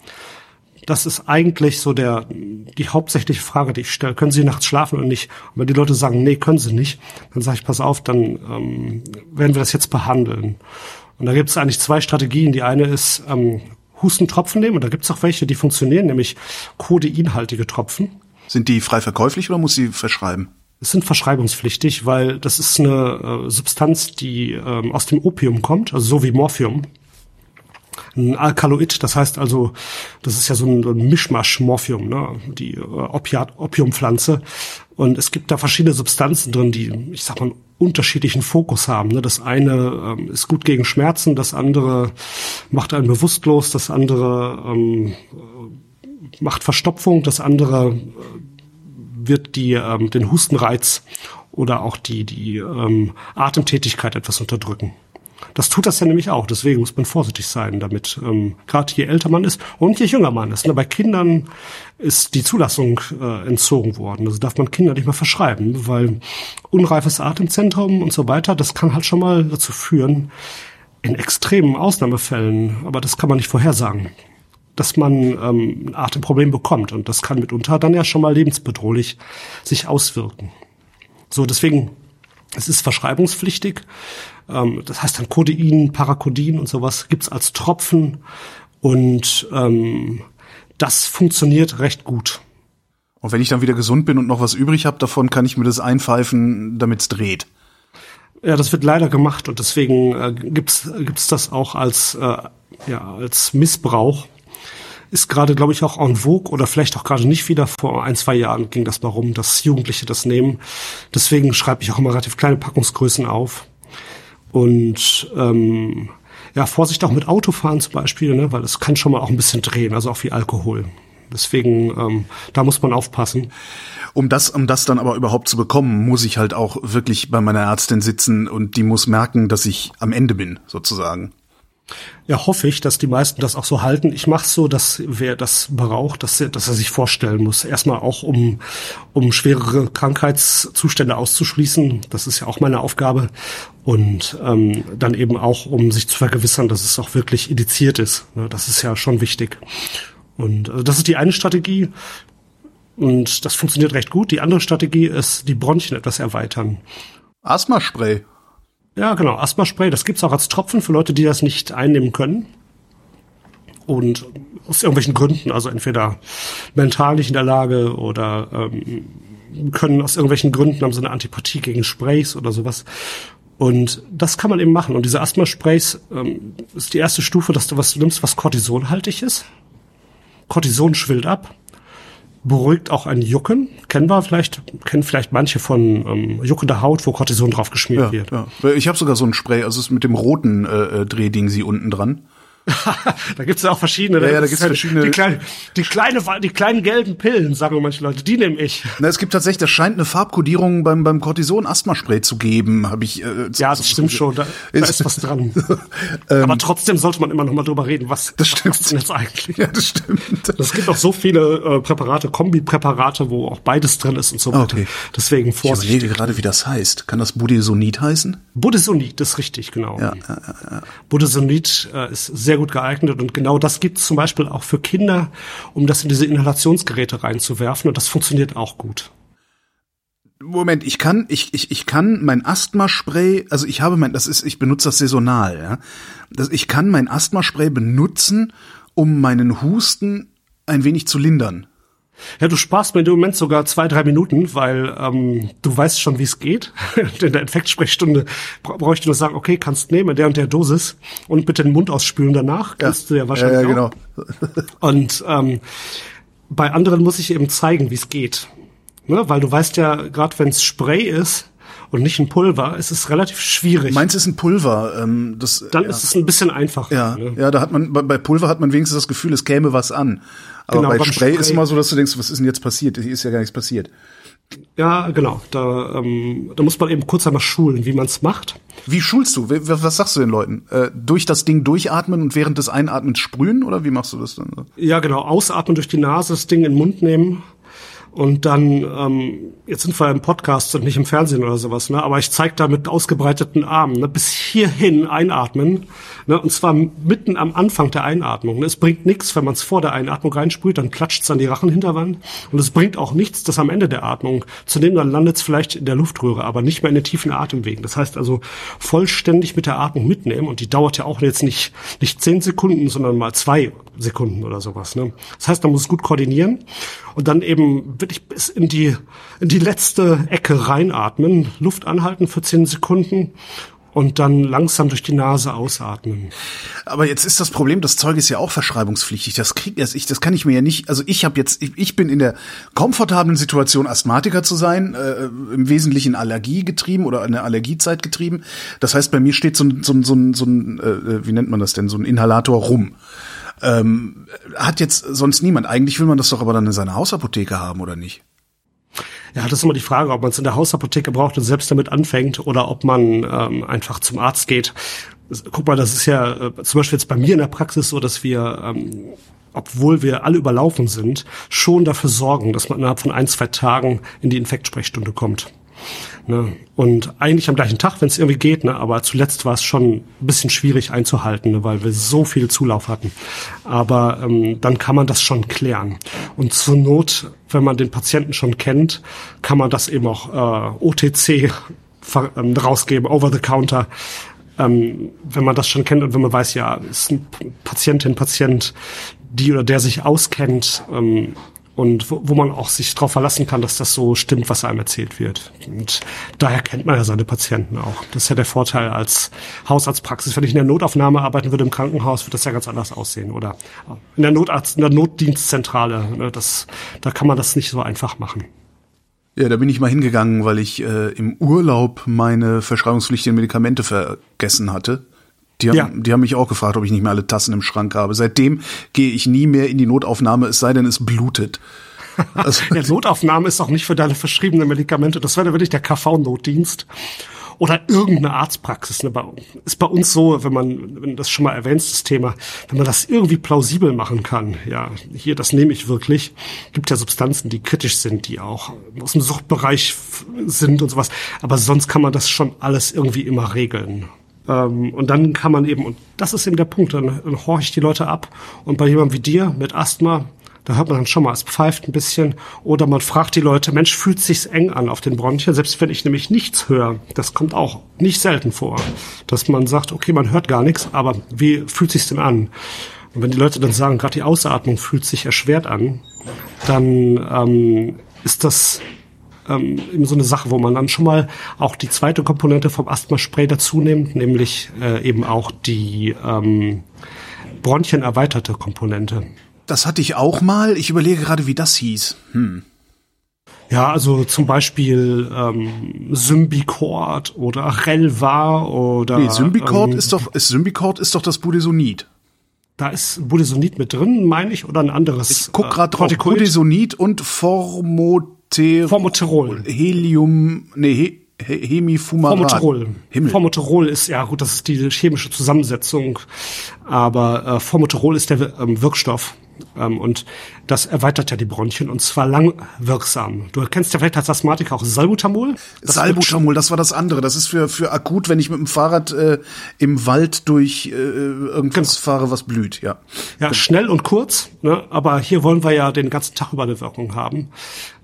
Das ist eigentlich so der, die hauptsächliche Frage, die ich stelle. Können Sie nachts schlafen oder nicht? Und wenn die Leute sagen, nee, können sie nicht, dann sage ich, pass auf, dann ähm, werden wir das jetzt behandeln. Und da gibt es eigentlich zwei Strategien. Die eine ist ähm, Hustentropfen nehmen und da gibt es auch welche, die funktionieren, nämlich kodeinhaltige Tropfen. Sind die frei verkäuflich oder muss sie verschreiben? Es sind verschreibungspflichtig, weil das ist eine äh, Substanz, die ähm, aus dem Opium kommt, also so wie Morphium. Ein Alkaloid, das heißt also, das ist ja so ein, so ein Mischmasch Morphium, ne? die äh, Opiat, Opiumpflanze. Und es gibt da verschiedene Substanzen drin, die, ich sag mal, unterschiedlichen Fokus haben. Ne? Das eine ähm, ist gut gegen Schmerzen, das andere macht einen bewusstlos, das andere ähm, macht Verstopfung, das andere äh, wird die, ähm, den Hustenreiz oder auch die, die ähm, Atemtätigkeit etwas unterdrücken. Das tut das ja nämlich auch. Deswegen muss man vorsichtig sein damit. Ähm, Gerade je älter man ist und je jünger man ist. Ne? Bei Kindern ist die Zulassung äh, entzogen worden. Also darf man Kinder nicht mehr verschreiben, weil unreifes Atemzentrum und so weiter, das kann halt schon mal dazu führen, in extremen Ausnahmefällen, aber das kann man nicht vorhersagen, dass man ähm, ein Atemproblem bekommt. Und das kann mitunter dann ja schon mal lebensbedrohlich sich auswirken. So, deswegen, es ist verschreibungspflichtig. Ähm, das heißt dann Codein, Paracodein und sowas gibt's als Tropfen. Und ähm, das funktioniert recht gut. Und wenn ich dann wieder gesund bin und noch was übrig habe davon, kann ich mir das einpfeifen, damit's dreht. Ja, das wird leider gemacht und deswegen äh, gibt's gibt's das auch als äh, ja als Missbrauch ist gerade, glaube ich, auch en vogue oder vielleicht auch gerade nicht wieder. Vor ein, zwei Jahren ging das mal rum, dass Jugendliche das nehmen. Deswegen schreibe ich auch immer relativ kleine Packungsgrößen auf. Und ähm, ja, Vorsicht auch mit Autofahren zum Beispiel, ne, weil es kann schon mal auch ein bisschen drehen, also auch wie Alkohol. Deswegen, ähm, da muss man aufpassen. Um das, um das dann aber überhaupt zu bekommen, muss ich halt auch wirklich bei meiner Ärztin sitzen und die muss merken, dass ich am Ende bin, sozusagen ja, hoffe ich, dass die meisten das auch so halten. Ich mache so, dass wer das braucht, dass er, dass er sich vorstellen muss. Erstmal auch, um, um schwerere Krankheitszustände auszuschließen. Das ist ja auch meine Aufgabe. Und ähm, dann eben auch, um sich zu vergewissern, dass es auch wirklich indiziert ist. Das ist ja schon wichtig. Und also das ist die eine Strategie. Und das funktioniert recht gut. Die andere Strategie ist, die Bronchien etwas erweitern. Asthmaspray. Ja, genau. Asthma-Spray, das gibt's auch als Tropfen für Leute, die das nicht einnehmen können. Und aus irgendwelchen Gründen, also entweder mental nicht in der Lage oder ähm, können aus irgendwelchen Gründen haben sie eine Antipathie gegen Sprays oder sowas. Und das kann man eben machen. Und diese Asthma-Sprays ähm, ist die erste Stufe, dass du was nimmst, was kortisonhaltig ist. Cortison schwillt ab beruhigt auch ein Jucken. Kennen wir vielleicht, kennen vielleicht manche von ähm, juckender Haut, wo Cortison drauf geschmiert ja, wird. Ja. Ich habe sogar so ein Spray, also es ist mit dem roten äh, äh Drehding sie unten dran. da gibt's ja auch verschiedene. Ja, ja da gibt's halt verschiedene. Die, kleine, die, kleine, die kleinen gelben Pillen, sagen manche Leute, die nehme ich. Na, es gibt tatsächlich, das scheint eine Farbkodierung beim, beim Cortison-Asthma-Spray zu geben, habe ich. Äh, ja, das stimmt schon, da, da ist was dran. Ähm, Aber trotzdem sollte man immer noch mal drüber reden, was, das stimmt. was denn jetzt eigentlich? Ja, das stimmt. Es gibt auch so viele äh, Präparate, Kombipräparate, wo auch beides drin ist und so weiter. Okay. Deswegen vorsichtig. Ich überlege gerade, wie das heißt. Kann das Budesonid heißen? Budesonid, das ist richtig, genau. Ja, ja, ja, ja. Budesonid äh, ist sehr gut geeignet und genau das gibt es zum Beispiel auch für Kinder, um das in diese Inhalationsgeräte reinzuwerfen und das funktioniert auch gut. Moment, ich kann, ich, ich, ich kann mein Asthmaspray, also ich habe mein, das ist, ich benutze das saisonal, ja. Das, ich kann mein Asthmaspray benutzen, um meinen Husten ein wenig zu lindern. Ja, du sparst mir in dem Moment sogar zwei, drei Minuten, weil ähm, du weißt schon, wie es geht. in der Infektsprechstunde brauche ich nur sagen, okay, kannst nehmen, der und der Dosis und bitte den Mund ausspülen danach. Ja. Kannst du ja wahrscheinlich ja, ja, genau. und ähm, bei anderen muss ich eben zeigen, wie es geht. Ne? Weil du weißt ja, gerade wenn es Spray ist, und nicht ein Pulver, ist es relativ schwierig. Meins ist ein Pulver. Ähm, das, Dann ja. ist es ein bisschen einfacher. Ja, ne? ja, da hat man bei Pulver hat man wenigstens das Gefühl, es käme was an. Aber genau, bei Spray, Spray, ist immer so, dass du denkst, was ist denn jetzt passiert? Hier ist ja gar nichts passiert. Ja, genau. Da, ähm, da muss man eben kurz einmal schulen, wie man es macht. Wie schulst du? Was sagst du den Leuten? Äh, durch das Ding durchatmen und während des Einatmens sprühen oder wie machst du das dann? Ja, genau. Ausatmen durch die Nase, das Ding in den Mund nehmen und dann, ähm, jetzt sind wir im Podcast und nicht im Fernsehen oder sowas, ne? aber ich zeige da mit ausgebreiteten Armen, ne? bis hierhin einatmen, ne? und zwar mitten am Anfang der Einatmung. Ne? Es bringt nichts, wenn man es vor der Einatmung reinsprüht, dann klatscht es an die Rachenhinterwand und es bringt auch nichts, das am Ende der Atmung zu nehmen, dann landet es vielleicht in der Luftröhre, aber nicht mehr in den tiefen Atemwegen. Das heißt also vollständig mit der Atmung mitnehmen und die dauert ja auch jetzt nicht, nicht zehn Sekunden, sondern mal zwei Sekunden oder sowas. Ne? Das heißt, man muss gut koordinieren und dann eben wirklich bis in die, in die letzte Ecke reinatmen, Luft anhalten für zehn Sekunden und dann langsam durch die Nase ausatmen. Aber jetzt ist das Problem, das Zeug ist ja auch verschreibungspflichtig. Das krieg ich, das kann ich mir ja nicht. Also ich habe jetzt, ich, ich, bin in der komfortablen Situation, Asthmatiker zu sein, äh, im Wesentlichen Allergie getrieben oder eine Allergiezeit getrieben. Das heißt, bei mir steht so ein, so ein, so ein, so ein äh, wie nennt man das denn, so ein Inhalator rum. Ähm, hat jetzt sonst niemand. Eigentlich will man das doch aber dann in seiner Hausapotheke haben, oder nicht? Ja, das ist immer die Frage, ob man es in der Hausapotheke braucht und selbst damit anfängt oder ob man ähm, einfach zum Arzt geht. Guck mal, das ist ja äh, zum Beispiel jetzt bei mir in der Praxis so, dass wir ähm, obwohl wir alle überlaufen sind, schon dafür sorgen, dass man innerhalb von ein, zwei Tagen in die Infektsprechstunde kommt. Ne? Und eigentlich am gleichen Tag, wenn es irgendwie geht, ne? aber zuletzt war es schon ein bisschen schwierig einzuhalten, ne? weil wir so viel Zulauf hatten. Aber ähm, dann kann man das schon klären. Und zur Not, wenn man den Patienten schon kennt, kann man das eben auch äh, OTC ähm, rausgeben, over the counter. Ähm, wenn man das schon kennt und wenn man weiß, ja, ist ein Patientin, Patient, die oder der sich auskennt, ähm, und wo, wo man auch sich darauf verlassen kann, dass das so stimmt, was einem erzählt wird. Und daher kennt man ja seine Patienten auch. Das ist ja der Vorteil als Hausarztpraxis. Wenn ich in der Notaufnahme arbeiten würde im Krankenhaus, würde das ja ganz anders aussehen. Oder in der Notarzt, in der Notdienstzentrale. Ne, das, da kann man das nicht so einfach machen. Ja, da bin ich mal hingegangen, weil ich äh, im Urlaub meine verschreibungspflichtigen Medikamente vergessen hatte. Die haben, ja. die haben mich auch gefragt, ob ich nicht mehr alle Tassen im Schrank habe. Seitdem gehe ich nie mehr in die Notaufnahme, es sei denn, es blutet. Also ja, Notaufnahme ist auch nicht für deine verschriebenen Medikamente. Das wäre wirklich der KV-Notdienst oder irgendeine Arztpraxis. Ne? Ist bei uns so, wenn man, wenn das schon mal erwähnt, das Thema, wenn man das irgendwie plausibel machen kann, ja, hier, das nehme ich wirklich. Gibt ja Substanzen, die kritisch sind, die auch aus dem Suchtbereich sind und sowas. Aber sonst kann man das schon alles irgendwie immer regeln. Ähm, und dann kann man eben, und das ist eben der Punkt, dann, dann horche ich die Leute ab. Und bei jemandem wie dir mit Asthma, da hört man dann schon mal, es pfeift ein bisschen. Oder man fragt die Leute, Mensch, fühlt sich's eng an auf den Bronchien, selbst wenn ich nämlich nichts höre. Das kommt auch nicht selten vor, dass man sagt, okay, man hört gar nichts, aber wie fühlt sich's denn an? Und wenn die Leute dann sagen, gerade die Ausatmung fühlt sich erschwert an, dann ähm, ist das ähm, eben so eine Sache, wo man dann schon mal auch die zweite Komponente vom Asthma-Spray dazu nimmt, nämlich äh, eben auch die ähm, Bronchien erweiterte Komponente. Das hatte ich auch mal. Ich überlege gerade, wie das hieß. Hm. Ja, also zum Beispiel ähm, Symbicort oder Relva oder. Nee, Symbicort ähm, ist doch, ist Symbicort ist doch das Budesonid. Da ist Budesonid mit drin, meine ich, oder ein anderes. Ich guck gerade äh, drauf. Budesonid und Formot Formoterol. Helium, nee, He Hemifumarat. Formoterol. Himmel. Formoterol ist, ja gut, das ist die chemische Zusammensetzung, aber äh, Formoterol ist der ähm, Wirkstoff. Ähm, und das erweitert ja die Bronchien und zwar langwirksam. Du kennst ja vielleicht als Asthmatiker auch Salbutamol. Das Salbutamol, das war das andere. Das ist für, für akut, wenn ich mit dem Fahrrad äh, im Wald durch äh, irgendwas genau. fahre, was blüht, ja. Ja, genau. schnell und kurz, ne? aber hier wollen wir ja den ganzen Tag über eine Wirkung haben.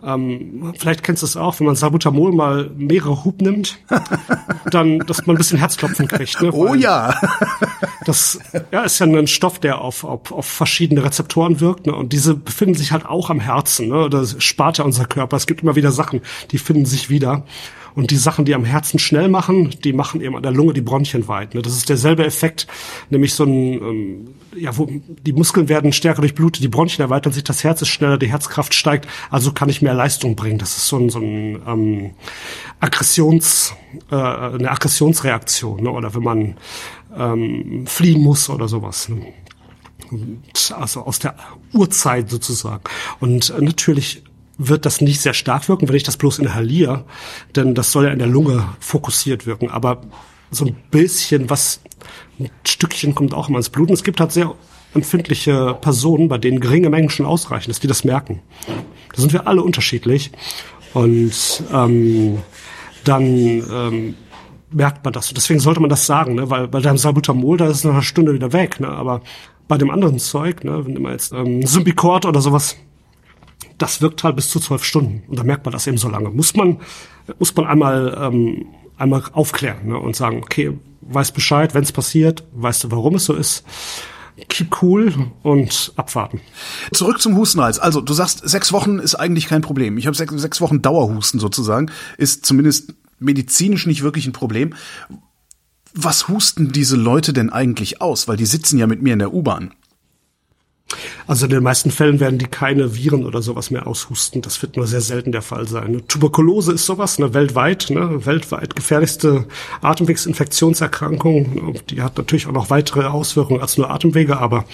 Ähm, vielleicht kennst du es auch, wenn man Salbutamol mal mehrere Hub nimmt, dann, dass man ein bisschen Herzklopfen kriegt. Ne? Oh ja. das ja, ist ja ein Stoff, der auf, auf, auf verschiedene Rezeptoren wirkt. Ne? Und diese befinden sich halt auch am Herzen. Ne? Das spart ja unser Körper. Es gibt immer wieder Sachen, die finden sich wieder. Und die Sachen, die am Herzen schnell machen, die machen eben an der Lunge die Bronchien weit. Ne? Das ist derselbe Effekt, nämlich so ein, ähm, ja, wo die Muskeln werden stärker durchblutet, die Bronchien erweitern sich, das Herz ist schneller, die Herzkraft steigt, also kann ich mehr Leistung bringen. Das ist so ein, so ein ähm, Aggressions, äh, eine Aggressionsreaktion, ne? oder wenn man ähm, fliehen muss oder sowas. Ne? Also aus der Urzeit sozusagen. Und äh, natürlich wird das nicht sehr stark wirken, wenn ich das bloß inhaliere, denn das soll ja in der Lunge fokussiert wirken. Aber so ein bisschen was, ein Stückchen kommt auch immer ins Blut. Und es gibt halt sehr empfindliche Personen, bei denen geringe Mengen schon ausreichen, dass die das merken. Da sind wir alle unterschiedlich. Und ähm, dann ähm, merkt man das. Deswegen sollte man das sagen, ne? weil bei deinem Salbutamol, da ist es nach einer Stunde wieder weg. Ne? Aber bei dem anderen Zeug, ne, wenn mal jetzt ähm, Symbicort oder sowas das wirkt halt bis zu zwölf Stunden. Und da merkt man das eben so lange. Muss man, muss man einmal, ähm, einmal aufklären ne, und sagen, okay, weiß Bescheid, wenn es passiert, weißt du, warum es so ist. Keep cool und abwarten. Zurück zum Hustenreiz. Also du sagst, sechs Wochen ist eigentlich kein Problem. Ich habe sechs, sechs Wochen Dauerhusten sozusagen. Ist zumindest medizinisch nicht wirklich ein Problem. Was husten diese Leute denn eigentlich aus? Weil die sitzen ja mit mir in der U-Bahn. Also in den meisten Fällen werden die keine Viren oder sowas mehr aushusten. Das wird nur sehr selten der Fall sein. Tuberkulose ist sowas, ne, weltweit, ne, weltweit gefährlichste Atemwegsinfektionserkrankung. Die hat natürlich auch noch weitere Auswirkungen als nur Atemwege, aber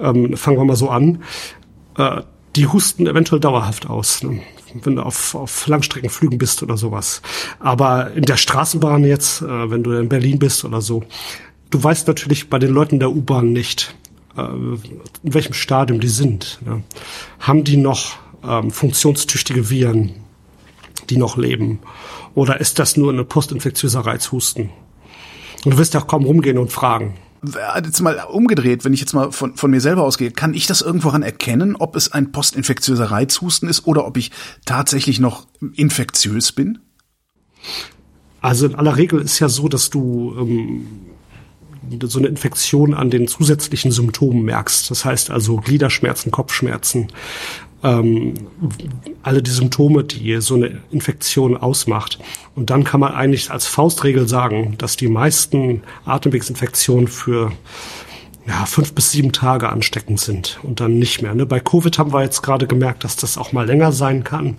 ähm, fangen wir mal so an. Äh, die husten eventuell dauerhaft aus, ne? Wenn du auf, auf Langstreckenflügen bist oder sowas. Aber in der Straßenbahn jetzt, äh, wenn du in Berlin bist oder so, du weißt natürlich bei den Leuten der U-Bahn nicht, äh, in welchem Stadium die sind. Ne? Haben die noch ähm, funktionstüchtige Viren, die noch leben? Oder ist das nur eine postinfektiöser Reizhusten? Und du wirst ja kaum rumgehen und fragen. Jetzt mal umgedreht, wenn ich jetzt mal von, von mir selber ausgehe, kann ich das irgendworan erkennen, ob es ein postinfektiöser Reizhusten ist oder ob ich tatsächlich noch infektiös bin? Also in aller Regel ist ja so, dass du ähm, so eine Infektion an den zusätzlichen Symptomen merkst. Das heißt also Gliederschmerzen, Kopfschmerzen, ähm, alle die Symptome, die so eine Infektion ausmacht. Und dann kann man eigentlich als Faustregel sagen, dass die meisten Atemwegsinfektionen für ja, fünf bis sieben Tage ansteckend sind und dann nicht mehr. Ne? Bei Covid haben wir jetzt gerade gemerkt, dass das auch mal länger sein kann.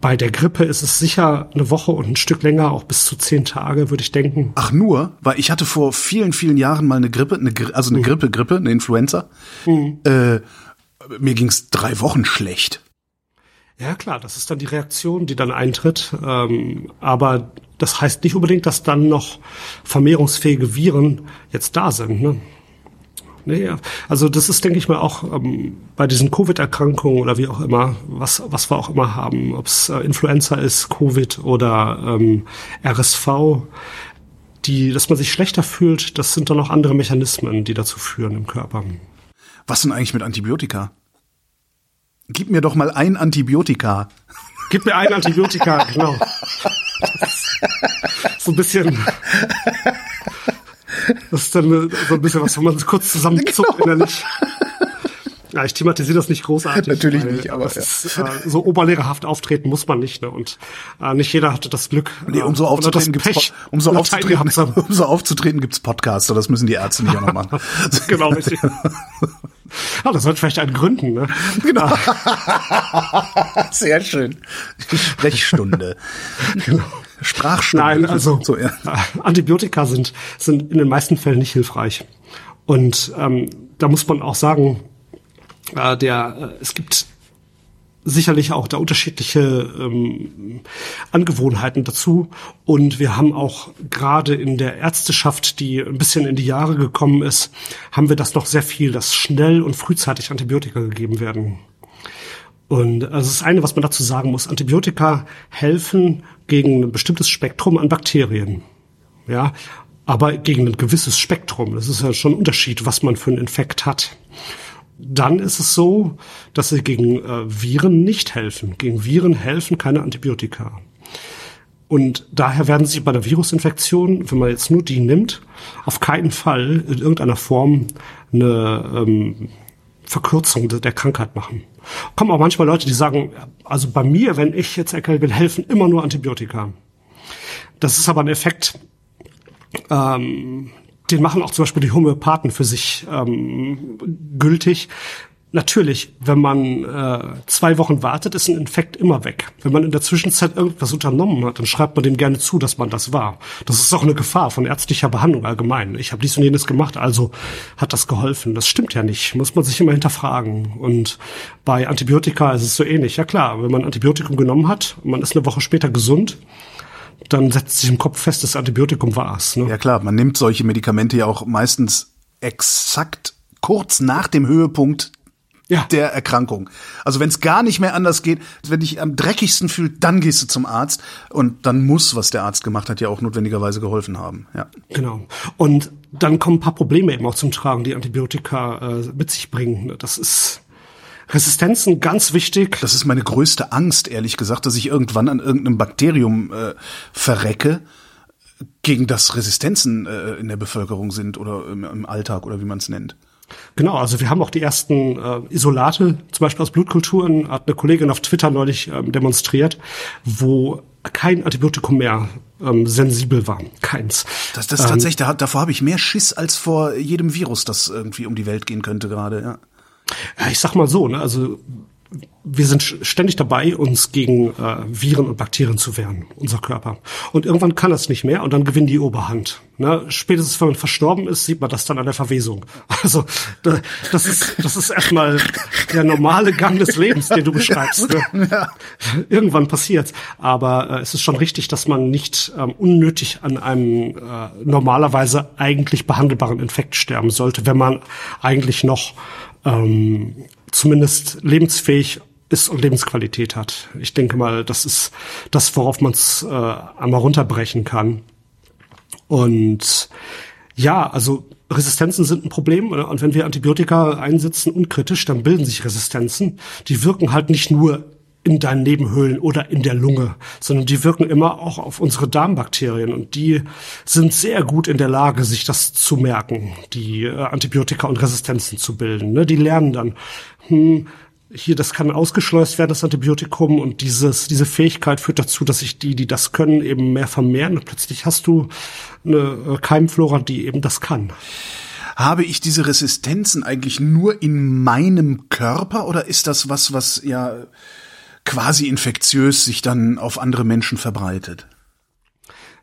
Bei der Grippe ist es sicher eine Woche und ein Stück länger, auch bis zu zehn Tage, würde ich denken. Ach nur, weil ich hatte vor vielen, vielen Jahren mal eine Grippe, eine, also eine mhm. Grippe, Grippe, eine Influenza. Mhm. Äh, mir ging's drei Wochen schlecht. Ja klar, das ist dann die Reaktion, die dann eintritt. Ähm, aber das heißt nicht unbedingt, dass dann noch vermehrungsfähige Viren jetzt da sind. Ne? Nee, also das ist, denke ich mal, auch ähm, bei diesen Covid-Erkrankungen oder wie auch immer, was, was wir auch immer haben, ob es äh, Influenza ist, Covid oder ähm, RSV, die, dass man sich schlechter fühlt, das sind dann noch andere Mechanismen, die dazu führen im Körper. Was denn eigentlich mit Antibiotika? Gib mir doch mal ein Antibiotika. Gib mir ein Antibiotika, genau. So ein bisschen das ist dann so ein bisschen was, wo man kurz zusammenzuckt genau. innerlich. Ja, ich thematisiere das nicht großartig. Natürlich nicht, aber ja. ist, äh, so oberlehrerhaft auftreten muss man nicht. Ne? Und äh, nicht jeder hatte das Glück. Nee, um so aufzutreten gibt's Pech, um so aufzutreten, um so aufzutreten gibt's Podcaster. Das müssen die Ärzte nicht auch noch machen. genau, richtig. Ah, das sollte vielleicht einen gründen, ne? Genau. Sehr schön. Sprechstunde. genau. Sprachstunde. Nein, also so, ja. Antibiotika sind, sind in den meisten Fällen nicht hilfreich. Und ähm, da muss man auch sagen, äh, der, äh, es gibt sicherlich auch da unterschiedliche ähm, Angewohnheiten dazu. Und wir haben auch gerade in der Ärzteschaft, die ein bisschen in die Jahre gekommen ist, haben wir das noch sehr viel, dass schnell und frühzeitig Antibiotika gegeben werden. Und also das eine, was man dazu sagen muss, Antibiotika helfen gegen ein bestimmtes Spektrum an Bakterien. Ja, aber gegen ein gewisses Spektrum. Das ist ja schon ein Unterschied, was man für einen Infekt hat. Dann ist es so, dass sie gegen äh, Viren nicht helfen. Gegen Viren helfen keine Antibiotika. Und daher werden sie bei der Virusinfektion, wenn man jetzt nur die nimmt, auf keinen Fall in irgendeiner Form eine ähm, Verkürzung der Krankheit machen. Kommen auch manchmal Leute, die sagen, also bei mir, wenn ich jetzt erkältet bin, helfen immer nur Antibiotika. Das ist aber ein Effekt, ähm, den machen auch zum Beispiel die Homöopathen für sich ähm, gültig. Natürlich, wenn man äh, zwei Wochen wartet, ist ein Infekt immer weg. Wenn man in der Zwischenzeit irgendwas unternommen hat, dann schreibt man dem gerne zu, dass man das war. Das ist auch eine Gefahr von ärztlicher Behandlung allgemein. Ich habe dies und jenes gemacht, also hat das geholfen. Das stimmt ja nicht. Muss man sich immer hinterfragen. Und bei Antibiotika ist es so ähnlich. Ja klar, wenn man Antibiotikum genommen hat, man ist eine Woche später gesund, dann setzt sich im Kopf fest, das Antibiotikum war es. Ne? Ja klar, man nimmt solche Medikamente ja auch meistens exakt kurz nach dem Höhepunkt ja. der Erkrankung. Also wenn es gar nicht mehr anders geht, wenn dich am dreckigsten fühlt, dann gehst du zum Arzt und dann muss, was der Arzt gemacht hat, ja auch notwendigerweise geholfen haben. Ja. Genau. Und dann kommen ein paar Probleme eben auch zum Tragen, die Antibiotika äh, mit sich bringen. Das ist Resistenzen ganz wichtig. Das ist meine größte Angst, ehrlich gesagt, dass ich irgendwann an irgendeinem Bakterium äh, verrecke gegen das Resistenzen äh, in der Bevölkerung sind oder im, im Alltag oder wie man es nennt. Genau, also wir haben auch die ersten äh, Isolate, zum Beispiel aus Blutkulturen, hat eine Kollegin auf Twitter neulich ähm, demonstriert, wo kein Antibiotikum mehr ähm, sensibel war. Keins. Das, das ist ähm, tatsächlich, da, davor habe ich mehr Schiss als vor jedem Virus, das irgendwie um die Welt gehen könnte gerade, ja. Ja, ich sag mal so, ne, also wir sind ständig dabei, uns gegen äh, Viren und Bakterien zu wehren, unser Körper. Und irgendwann kann das nicht mehr und dann gewinnen die Oberhand. Ne? Spätestens, wenn man verstorben ist, sieht man das dann an der Verwesung. Also das ist, das ist erstmal der normale Gang des Lebens, den du beschreibst. Ne? Ja. Irgendwann passiert's. Aber äh, es ist schon richtig, dass man nicht ähm, unnötig an einem äh, normalerweise eigentlich behandelbaren Infekt sterben sollte, wenn man eigentlich noch ähm, zumindest lebensfähig ist und Lebensqualität hat. Ich denke mal, das ist das, worauf man es äh, einmal runterbrechen kann. Und ja, also Resistenzen sind ein Problem. Und wenn wir Antibiotika einsetzen unkritisch, dann bilden sich Resistenzen. Die wirken halt nicht nur in deinen Nebenhöhlen oder in der Lunge, sondern die wirken immer auch auf unsere Darmbakterien und die sind sehr gut in der Lage, sich das zu merken, die äh, Antibiotika und Resistenzen zu bilden. Ne? Die lernen dann, hm, hier, das kann ausgeschleust werden, das Antibiotikum, und dieses, diese Fähigkeit führt dazu, dass sich die, die das können, eben mehr vermehren. Und plötzlich hast du eine äh, Keimflora, die eben das kann. Habe ich diese Resistenzen eigentlich nur in meinem Körper oder ist das was, was ja quasi infektiös sich dann auf andere Menschen verbreitet?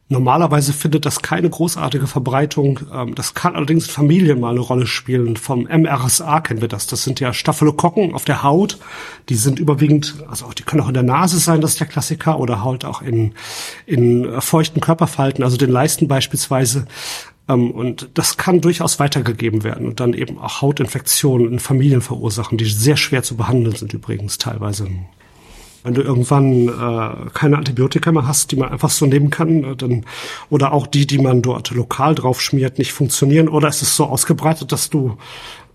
Normalerweise findet das keine großartige Verbreitung. Ähm, das kann allerdings in Familien mal eine Rolle spielen. Vom MRSA kennen wir das. Das sind ja Staphylokokken auf der Haut. Die sind überwiegend, also die können auch in der Nase sein, das ist der Klassiker, oder halt auch in, in feuchten Körperfalten, also den Leisten beispielsweise. Ähm, und das kann durchaus weitergegeben werden und dann eben auch Hautinfektionen in Familien verursachen, die sehr schwer zu behandeln sind übrigens teilweise. Wenn du irgendwann äh, keine Antibiotika mehr hast, die man einfach so nehmen kann, äh, dann oder auch die, die man dort lokal drauf schmiert, nicht funktionieren, oder ist es so ausgebreitet, dass du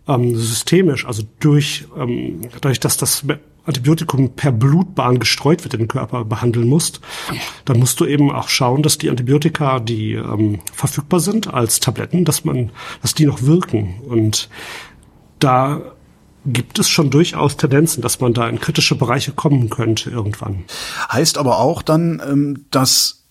ähm, systemisch, also durch, ähm, dadurch, dass das Antibiotikum per Blutbahn gestreut wird in den Körper behandeln musst, dann musst du eben auch schauen, dass die Antibiotika, die ähm, verfügbar sind als Tabletten, dass man, dass die noch wirken. Und da gibt es schon durchaus Tendenzen, dass man da in kritische Bereiche kommen könnte irgendwann. Heißt aber auch dann, ähm, dass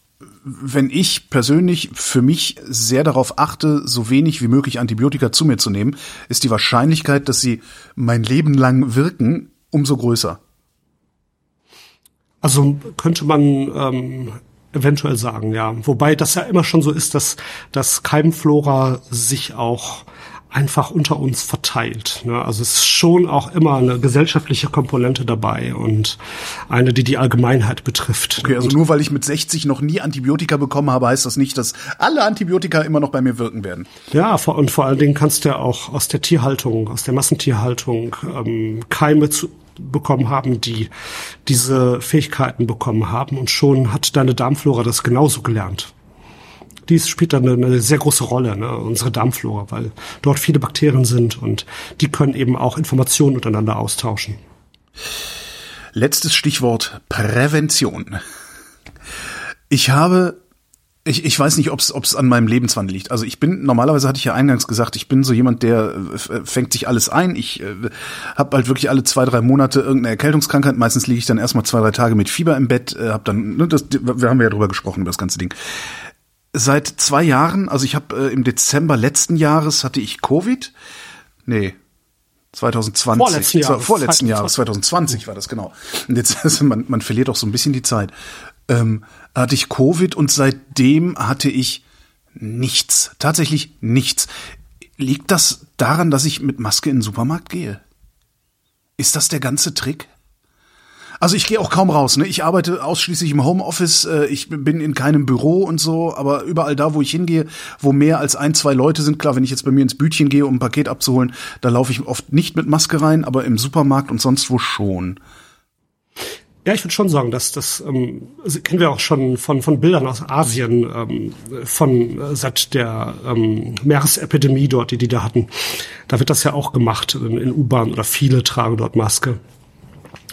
wenn ich persönlich für mich sehr darauf achte, so wenig wie möglich Antibiotika zu mir zu nehmen, ist die Wahrscheinlichkeit, dass sie mein Leben lang wirken, umso größer. Also könnte man ähm, eventuell sagen, ja. Wobei das ja immer schon so ist, dass, dass Keimflora sich auch einfach unter uns verteilt. Ne? Also es ist schon auch immer eine gesellschaftliche Komponente dabei und eine, die die Allgemeinheit betrifft. Okay, also nur weil ich mit 60 noch nie Antibiotika bekommen habe, heißt das nicht, dass alle Antibiotika immer noch bei mir wirken werden. Ja, und vor allen Dingen kannst du ja auch aus der Tierhaltung, aus der Massentierhaltung ähm, Keime zu, bekommen haben, die diese Fähigkeiten bekommen haben und schon hat deine Darmflora das genauso gelernt dies spielt dann eine, sehr große Rolle, ne, unsere Darmflora, weil dort viele Bakterien sind und die können eben auch Informationen untereinander austauschen. Letztes Stichwort Prävention. Ich habe ich, ich weiß nicht, ob es an meinem Lebenswandel liegt. Also ich bin, normalerweise hatte ich ja eingangs gesagt, ich bin so jemand, der äh, fängt sich alles ein. Ich äh, habe halt wirklich alle zwei, drei Monate irgendeine Erkältungskrankheit. Meistens liege ich dann erstmal zwei, drei Tage mit Fieber im Bett. Äh, hab dann, ne, das, wir haben ja drüber gesprochen, über das ganze Ding seit zwei Jahren, also ich habe äh, im Dezember letzten Jahres hatte ich Covid. Nee. 2020. Vorletzten Jahres. Vorletzten Jahres, 2020 war das, genau. Und jetzt, also man, man verliert auch so ein bisschen die Zeit. Ähm, hatte ich Covid und seitdem hatte ich nichts. Tatsächlich nichts. Liegt das daran, dass ich mit Maske in den Supermarkt gehe? Ist das der ganze Trick? Also ich gehe auch kaum raus. Ne? Ich arbeite ausschließlich im Homeoffice. Äh, ich bin in keinem Büro und so. Aber überall da, wo ich hingehe, wo mehr als ein, zwei Leute sind, klar, wenn ich jetzt bei mir ins Bütchen gehe, um ein Paket abzuholen, da laufe ich oft nicht mit Maske rein, aber im Supermarkt und sonst wo schon. Ja, ich würde schon sagen, dass das ähm, kennen wir auch schon von von Bildern aus Asien ähm, von äh, seit der ähm, Meeresepidemie dort, die die da hatten. Da wird das ja auch gemacht in, in U-Bahn oder viele tragen dort Maske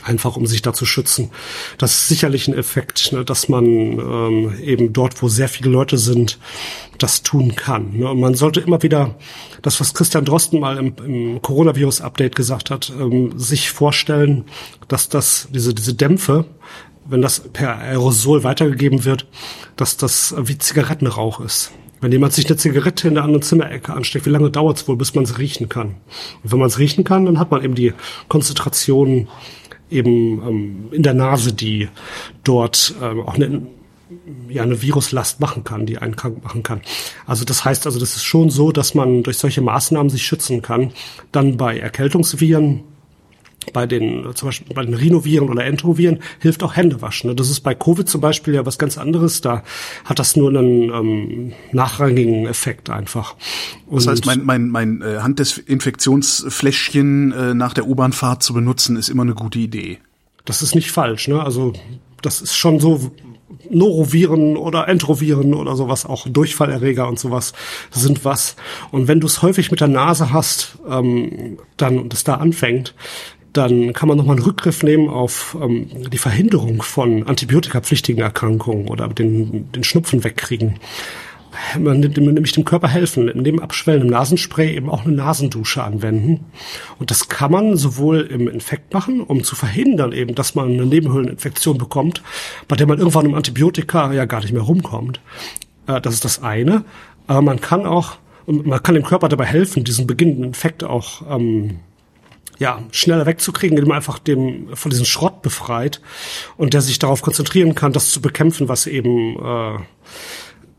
einfach um sich da zu schützen. Das ist sicherlich ein Effekt, ne, dass man ähm, eben dort, wo sehr viele Leute sind, das tun kann. Ne? Und man sollte immer wieder das, was Christian Drosten mal im, im Coronavirus-Update gesagt hat, ähm, sich vorstellen, dass das diese diese Dämpfe wenn das per Aerosol weitergegeben wird, dass das wie Zigarettenrauch ist. Wenn jemand sich eine Zigarette in der anderen Zimmerecke ansteckt, wie lange dauert es wohl, bis man es riechen kann? Und wenn man es riechen kann, dann hat man eben die Konzentration eben ähm, in der Nase, die dort ähm, auch eine, ja, eine Viruslast machen kann, die einen krank machen kann. Also das heißt also, das ist schon so, dass man durch solche Maßnahmen sich schützen kann. Dann bei Erkältungsviren bei den, zum Beispiel bei den Rhinoviren oder Entroviren hilft auch Händewaschen. Das ist bei Covid zum Beispiel ja was ganz anderes. Da hat das nur einen ähm, nachrangigen Effekt einfach. Und das heißt, mein, mein, mein äh, Handdesinfektionsfläschchen äh, nach der U-Bahnfahrt zu benutzen, ist immer eine gute Idee. Das ist nicht falsch, ne? Also das ist schon so, Noroviren oder Entroviren oder sowas, auch Durchfallerreger und sowas sind was. Und wenn du es häufig mit der Nase hast, ähm, dann und es da anfängt, dann kann man nochmal einen Rückgriff nehmen auf ähm, die Verhinderung von antibiotikapflichtigen Erkrankungen oder den, den Schnupfen wegkriegen. Man nimmt nämlich dem Körper helfen, in dem abschwellenden Nasenspray eben auch eine Nasendusche anwenden. Und das kann man sowohl im Infekt machen, um zu verhindern eben, dass man eine Nebenhöhleninfektion bekommt, bei der man irgendwann im Antibiotika ja gar nicht mehr rumkommt. Äh, das ist das eine. Aber man kann auch, man kann dem Körper dabei helfen, diesen beginnenden Infekt auch ähm, ja, schneller wegzukriegen, indem man einfach dem von diesem Schrott befreit und der sich darauf konzentrieren kann, das zu bekämpfen, was eben äh,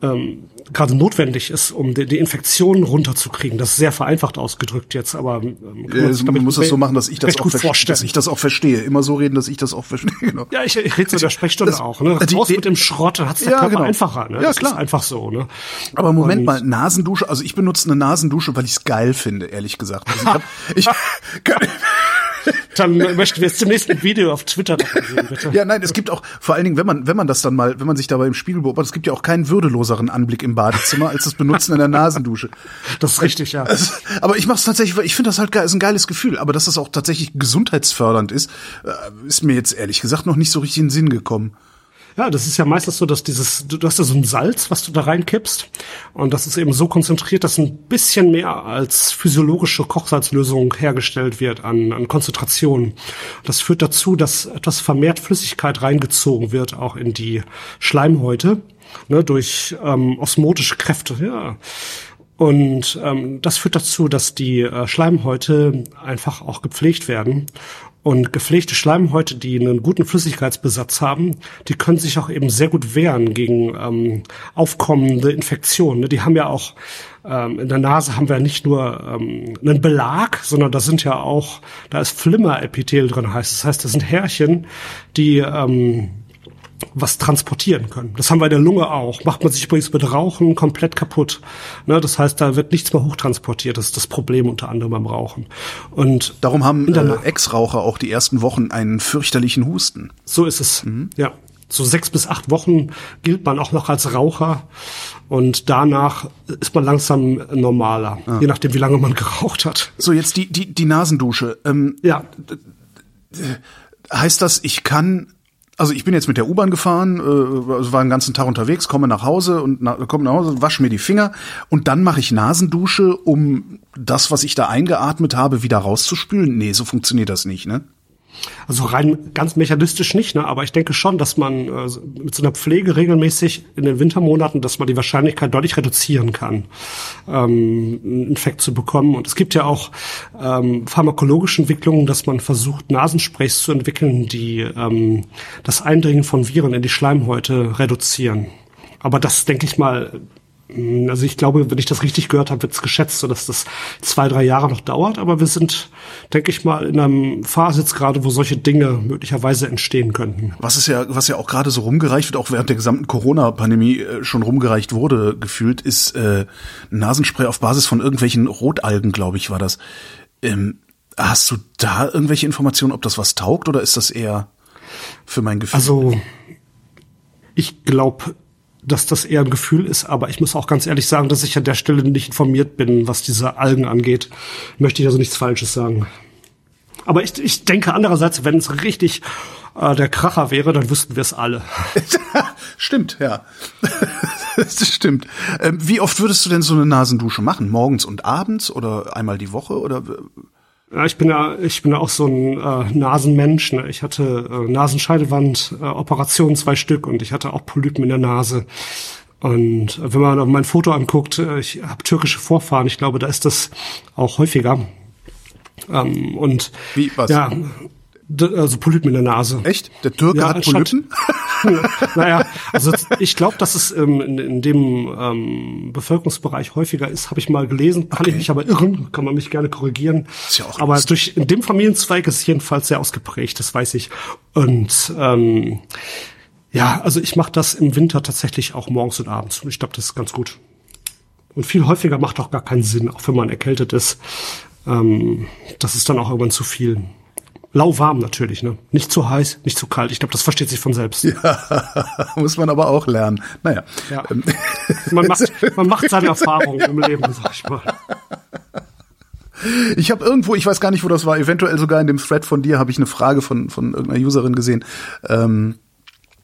ähm, gerade notwendig ist, um die, die Infektion runterzukriegen. Das ist sehr vereinfacht ausgedrückt jetzt, aber ähm, man, also, man muss das so machen, dass ich das auch verstehe, dass ich das auch verstehe. Immer so reden, dass ich das auch verstehe. Genau. Ja, ich, ich rede zu der Sprechstunde das, auch. Ne? Raus die, mit dem Schrott, hat's der ja, Körper genau. einfacher. Ne? Ja, das klar. einfach so. Ne? Aber Moment Und, mal, Nasendusche. Also ich benutze eine Nasendusche, weil ich es geil finde, ehrlich gesagt. Also ich hab, ich, dann möchten wir jetzt zum nächsten Video auf Twitter sehen, bitte. Ja, nein, es gibt auch, vor allen Dingen, wenn man, wenn man das dann mal, wenn man sich dabei im Spiegel beobachtet, es gibt ja auch keinen würdeloseren Anblick im Badezimmer als das Benutzen in der Nasendusche. Das ist richtig, ja. Aber ich mache es tatsächlich, weil ich finde das halt geil, ist ein geiles Gefühl. Aber dass das auch tatsächlich gesundheitsfördernd ist, äh, ist mir jetzt ehrlich gesagt noch nicht so richtig in den Sinn gekommen. Ja, das ist ja meistens so, dass dieses, du hast ja so ein Salz, was du da reinkippst. Und das ist eben so konzentriert, dass ein bisschen mehr als physiologische Kochsalzlösung hergestellt wird an, an Konzentration. Das führt dazu, dass etwas vermehrt Flüssigkeit reingezogen wird, auch in die Schleimhäute, ne, durch ähm, osmotische Kräfte, ja. Und ähm, das führt dazu, dass die äh, Schleimhäute einfach auch gepflegt werden und gepflegte Schleimhäute, die einen guten Flüssigkeitsbesatz haben, die können sich auch eben sehr gut wehren gegen ähm, aufkommende Infektionen. Die haben ja auch ähm, in der Nase haben wir nicht nur ähm, einen Belag, sondern da sind ja auch, da ist Flimmerepithel drin, heißt. Das heißt, das sind Härchen, die ähm, was transportieren können. Das haben wir in der Lunge auch. Macht man sich übrigens mit Rauchen komplett kaputt. Ne, das heißt, da wird nichts mehr hochtransportiert. Das ist das Problem unter anderem beim Rauchen. Und darum haben äh, Ex-Raucher auch die ersten Wochen einen fürchterlichen Husten. So ist es. Mhm. Ja. So sechs bis acht Wochen gilt man auch noch als Raucher und danach ist man langsam normaler, ah. je nachdem, wie lange man geraucht hat. So, jetzt die, die, die Nasendusche. Ähm, ja. Heißt das, ich kann also ich bin jetzt mit der U-Bahn gefahren, äh, also war den ganzen Tag unterwegs, komme nach Hause und na, komme nach Hause, wasche mir die Finger und dann mache ich Nasendusche, um das, was ich da eingeatmet habe, wieder rauszuspülen. Nee, so funktioniert das nicht, ne? Also rein ganz mechanistisch nicht, ne? aber ich denke schon, dass man äh, mit so einer Pflege regelmäßig in den Wintermonaten, dass man die Wahrscheinlichkeit deutlich reduzieren kann, ähm, einen Infekt zu bekommen. Und es gibt ja auch ähm, pharmakologische Entwicklungen, dass man versucht, Nasensprays zu entwickeln, die ähm, das Eindringen von Viren in die Schleimhäute reduzieren. Aber das, denke ich mal, also ich glaube, wenn ich das richtig gehört habe, wird es geschätzt, so dass das zwei, drei Jahre noch dauert. Aber wir sind, denke ich mal, in einem Phase jetzt gerade, wo solche Dinge möglicherweise entstehen könnten. Was ist ja, was ja auch gerade so rumgereicht wird, auch während der gesamten Corona-Pandemie äh, schon rumgereicht wurde, gefühlt, ist äh, Nasenspray auf Basis von irgendwelchen Rotalgen, glaube ich, war das. Ähm, hast du da irgendwelche Informationen, ob das was taugt oder ist das eher für mein Gefühl? Also ich glaube dass das eher ein Gefühl ist, aber ich muss auch ganz ehrlich sagen, dass ich an der Stelle nicht informiert bin, was diese Algen angeht. Möchte ich also nichts Falsches sagen. Aber ich, ich denke andererseits, wenn es richtig äh, der Kracher wäre, dann wüssten wir es alle. stimmt, ja. das stimmt. Ähm, wie oft würdest du denn so eine Nasendusche machen? Morgens und abends oder einmal die Woche oder? Ja, ich bin ja, ich bin ja auch so ein äh, Nasenmensch. Ne? Ich hatte äh, Nasenscheidewand, äh, Operationen zwei Stück und ich hatte auch Polypen in der Nase. Und äh, wenn man mein Foto anguckt, äh, ich habe türkische Vorfahren. Ich glaube, da ist das auch häufiger. Ähm, und Wie, was? ja, also Polypen in der Nase. Echt? Der Türke Ja, hat Polypen? naja, also ich glaube, dass es ähm, in, in dem ähm, Bevölkerungsbereich häufiger ist, habe ich mal gelesen. Kann Okay. ich mich aber irren, kann man mich gerne korrigieren. Ist ja auch aber lustig. durch in dem Familienzweig ist es jedenfalls sehr ausgeprägt, das weiß ich. Und ähm, ja, also ich mache das im Winter tatsächlich auch morgens und abends. Und ich glaube, das ist ganz gut. Und viel häufiger macht auch gar keinen Sinn, auch wenn man erkältet ist. Ähm, das ist dann auch irgendwann zu viel. Lauwarm natürlich, ne? Nicht zu heiß, nicht zu kalt. Ich glaube, das versteht sich von selbst. Muss man aber auch lernen. Naja. Ja. Ähm, Man macht, man macht seine Erfahrungen im Leben, sag ich mal. Ich habe irgendwo, ich weiß gar nicht, wo das war, eventuell sogar in dem Thread von dir habe ich eine Frage von, von irgendeiner Userin gesehen, ähm, äh,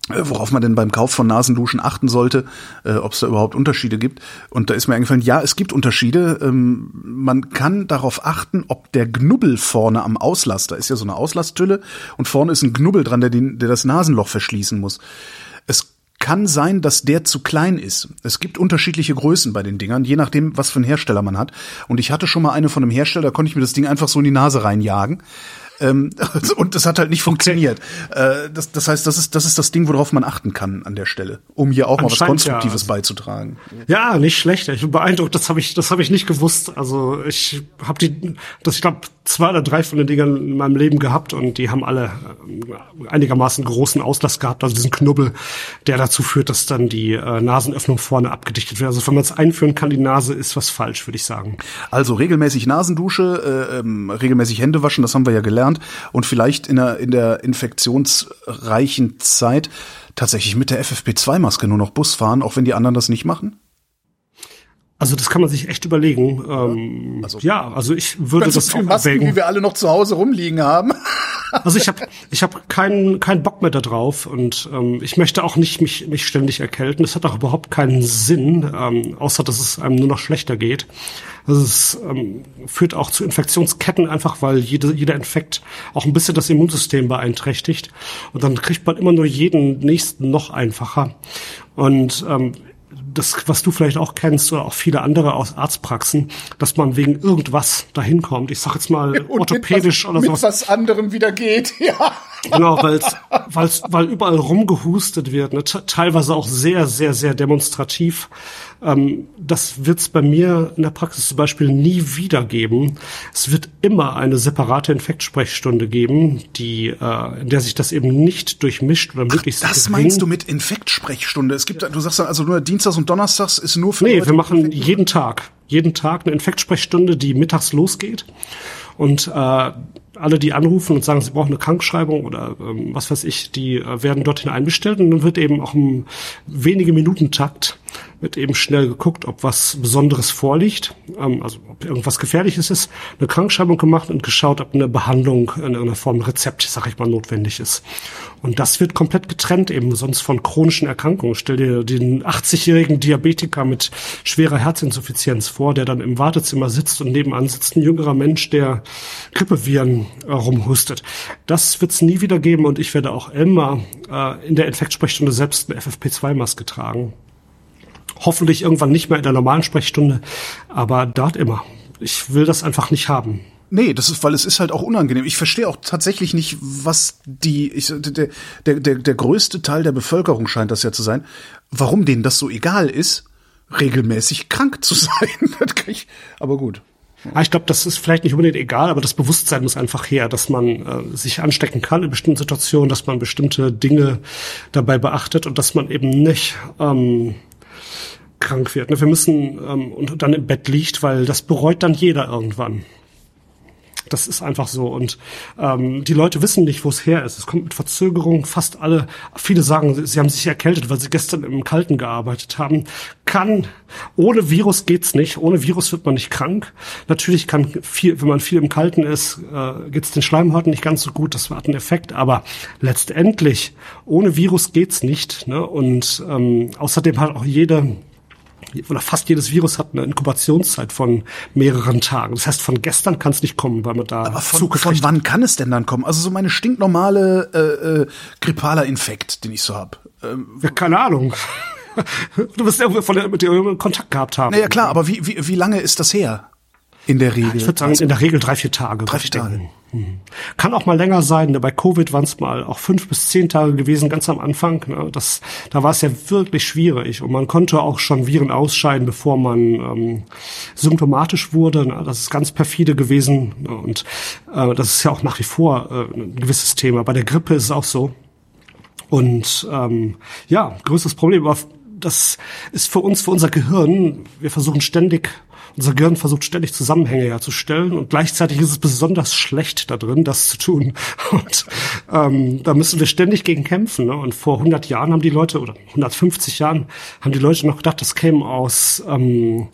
worauf man denn beim Kauf von Nasenduschen achten sollte, äh, ob es da überhaupt Unterschiede gibt. Und da ist mir eingefallen, ja, es gibt Unterschiede. Ähm, man kann darauf achten, ob der Knubbel vorne am Auslass, da ist ja so eine Auslasstülle und vorne ist ein Knubbel dran, der, den, der das Nasenloch verschließen muss. Es kann sein, dass der zu klein ist. Es gibt unterschiedliche Größen bei den Dingern, je nachdem, was für einen Hersteller man hat. Und ich hatte schon mal eine von einem Hersteller, da konnte ich mir das Ding einfach so in die Nase reinjagen. Ähm, und das hat halt nicht funktioniert. Äh, das, das heißt, das ist, das ist das Ding, worauf man achten kann an der Stelle, um hier auch mal was Anscheinend ja. Konstruktives beizutragen. Ja, nicht schlecht. Ich bin beeindruckt. Das habe ich, das habe ich nicht gewusst. Also ich habe die, das ich glaube zwei oder drei von den Dingern in meinem Leben gehabt und die haben alle äh, einigermaßen großen Auslass gehabt. Also diesen Knubbel, der dazu führt, dass dann die äh, Nasenöffnung vorne abgedichtet wird. Also wenn man es einführen kann, die Nase ist was falsch, würde ich sagen. Also regelmäßig Nasendusche, äh, ähm, regelmäßig Hände waschen, das haben wir ja gelernt. Und vielleicht in der, in der infektionsreichen Zeit tatsächlich mit der FFP2-Maske nur noch Bus fahren, auch wenn die anderen das nicht machen? Also das kann man sich echt überlegen. Ähm, Also- ja, also ich würde Ganz so das viele auch Masken, erwägen. wie wir alle noch zu Hause rumliegen haben. Also ich habe ich hab keinen keinen Bock mehr da drauf und ähm, ich möchte auch nicht mich, mich ständig erkälten. Das hat auch überhaupt keinen Sinn, ähm, außer dass es einem nur noch schlechter geht. Also es ähm, führt auch zu Infektionsketten einfach, weil jede, jeder Infekt auch ein bisschen das Immunsystem beeinträchtigt. Und dann kriegt man immer nur jeden nächsten noch einfacher. Und ähm, das, was du vielleicht auch kennst oder auch viele andere aus Arztpraxen, dass man wegen irgendwas dahin kommt. Ich sag jetzt mal orthopädisch mit was, oder mit sowas. was anderem wieder geht, ja. Genau, weil's, weil's, weil überall rumgehustet wird, ne? te- teilweise auch sehr, sehr, sehr demonstrativ. Ähm, das wird's bei mir in der Praxis zum Beispiel nie wieder geben. Es wird immer eine separate Infektsprechstunde geben, die, äh, in der sich das eben nicht durchmischt oder möglichst Das gering- meinst du mit Infektsprechstunde? Es gibt, du sagst dann also nur Dienstags und Donnerstags ist nur für Nee, Leute wir machen jeden Tag, jeden Tag eine Infektsprechstunde, die mittags losgeht. Und äh, alle, die anrufen und sagen, sie brauchen eine Krankschreibung oder ähm, was weiß ich, die äh, werden dorthin einbestellt und dann wird eben auch im wenige Minuten Takt wird eben schnell geguckt, ob was Besonderes vorliegt, ähm, also ob irgendwas Gefährliches ist, eine Krankschreibung gemacht und geschaut, ob eine Behandlung in irgendeiner Form Rezept, sag ich mal, notwendig ist. Und das wird komplett getrennt eben sonst von chronischen Erkrankungen. Stell dir den 80-jährigen Diabetiker mit schwerer Herzinsuffizienz vor, der dann im Wartezimmer sitzt und nebenan sitzt ein jüngerer Mensch, der Grippeviren äh, rumhustet. Das wird es nie wieder geben und ich werde auch immer äh, in der Infektsprechstunde selbst eine FFP2-Maske tragen. Hoffentlich irgendwann nicht mehr in der normalen Sprechstunde, aber dort immer. Ich will das einfach nicht haben. Nee, das ist, weil es ist halt auch unangenehm. Ich verstehe auch tatsächlich nicht, was die, ich, der, der, der, der größte Teil der Bevölkerung scheint das ja zu sein, warum denen das so egal ist, regelmäßig krank zu sein. ich, aber gut. Ich glaube, das ist vielleicht nicht unbedingt egal, aber das Bewusstsein muss einfach her, dass man äh, sich anstecken kann in bestimmten Situationen, dass man bestimmte Dinge dabei beachtet und dass man eben nicht ähm, krank wird. Ne? Wir müssen ähm, und dann im Bett liegt, weil das bereut dann jeder irgendwann. Das ist einfach so. Und ähm, die Leute wissen nicht, wo es her ist. Es kommt mit Verzögerung. Fast alle, viele sagen, sie haben sich erkältet, weil sie gestern im Kalten gearbeitet haben. Kann, ohne Virus geht's nicht. Ohne Virus wird man nicht krank. Natürlich kann viel, wenn man viel im Kalten ist, äh, geht's den Schleimhäuten nicht ganz so gut. Das hat einen Effekt. Aber letztendlich, ohne Virus geht's nicht. Ne? Und ähm, außerdem hat auch jede oder fast jedes Virus hat eine Inkubationszeit von mehreren Tagen. Das heißt, von gestern kann es nicht kommen, weil man da Aber von, von wann kann es denn dann kommen? Also so meine stinknormale äh, äh, grippaler Infekt, den ich so hab. Ähm, ja, keine Ahnung. du wirst irgendwie von der, mit dir Kontakt gehabt haben. Naja, klar, aber wie, wie, wie lange ist das her? In der Regel. Ich würde sagen, in der Regel drei, vier Tage. Drei, vier Tage. Mhm. Kann auch mal länger sein. Bei Covid waren es mal auch fünf bis zehn Tage gewesen, ganz am Anfang. Ne? Das, da war es ja wirklich schwierig. Und man konnte auch schon Viren ausscheiden, bevor man ähm, symptomatisch wurde. Ne? Das ist ganz perfide gewesen. Ne? Und äh, das ist ja auch nach wie vor äh, ein gewisses Thema. Bei der Grippe ist es auch so. Und ähm, ja, größtes Problem, aber das ist für uns, für unser Gehirn, wir versuchen ständig unser Gehirn versucht ständig Zusammenhänge herzustellen und gleichzeitig ist es besonders schlecht da drin, das zu tun. Und ähm, da müssen wir ständig gegen kämpfen. Ne? Und vor 100 Jahren haben die Leute, oder 150 Jahren, haben die Leute noch gedacht, das käme aus, ähm,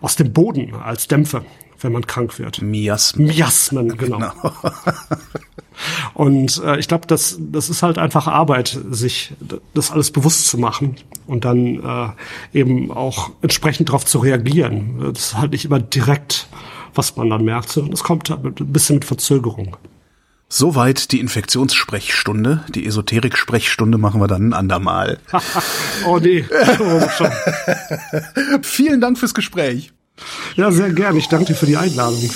aus dem Boden als Dämpfe wenn man krank wird. Miasmen. Miasmen, genau. genau. Und äh, ich glaube, das, das ist halt einfach Arbeit, sich das alles bewusst zu machen und dann äh, eben auch entsprechend darauf zu reagieren. Das ist halt nicht immer direkt, was man dann merkt, sondern es kommt halt ein bisschen mit Verzögerung. Soweit die Infektionssprechstunde. Die Esoterik-Sprechstunde machen wir dann ein andermal. oh nee. Vielen Dank fürs Gespräch. Ja, sehr gern. Ich danke dir für die Einladung.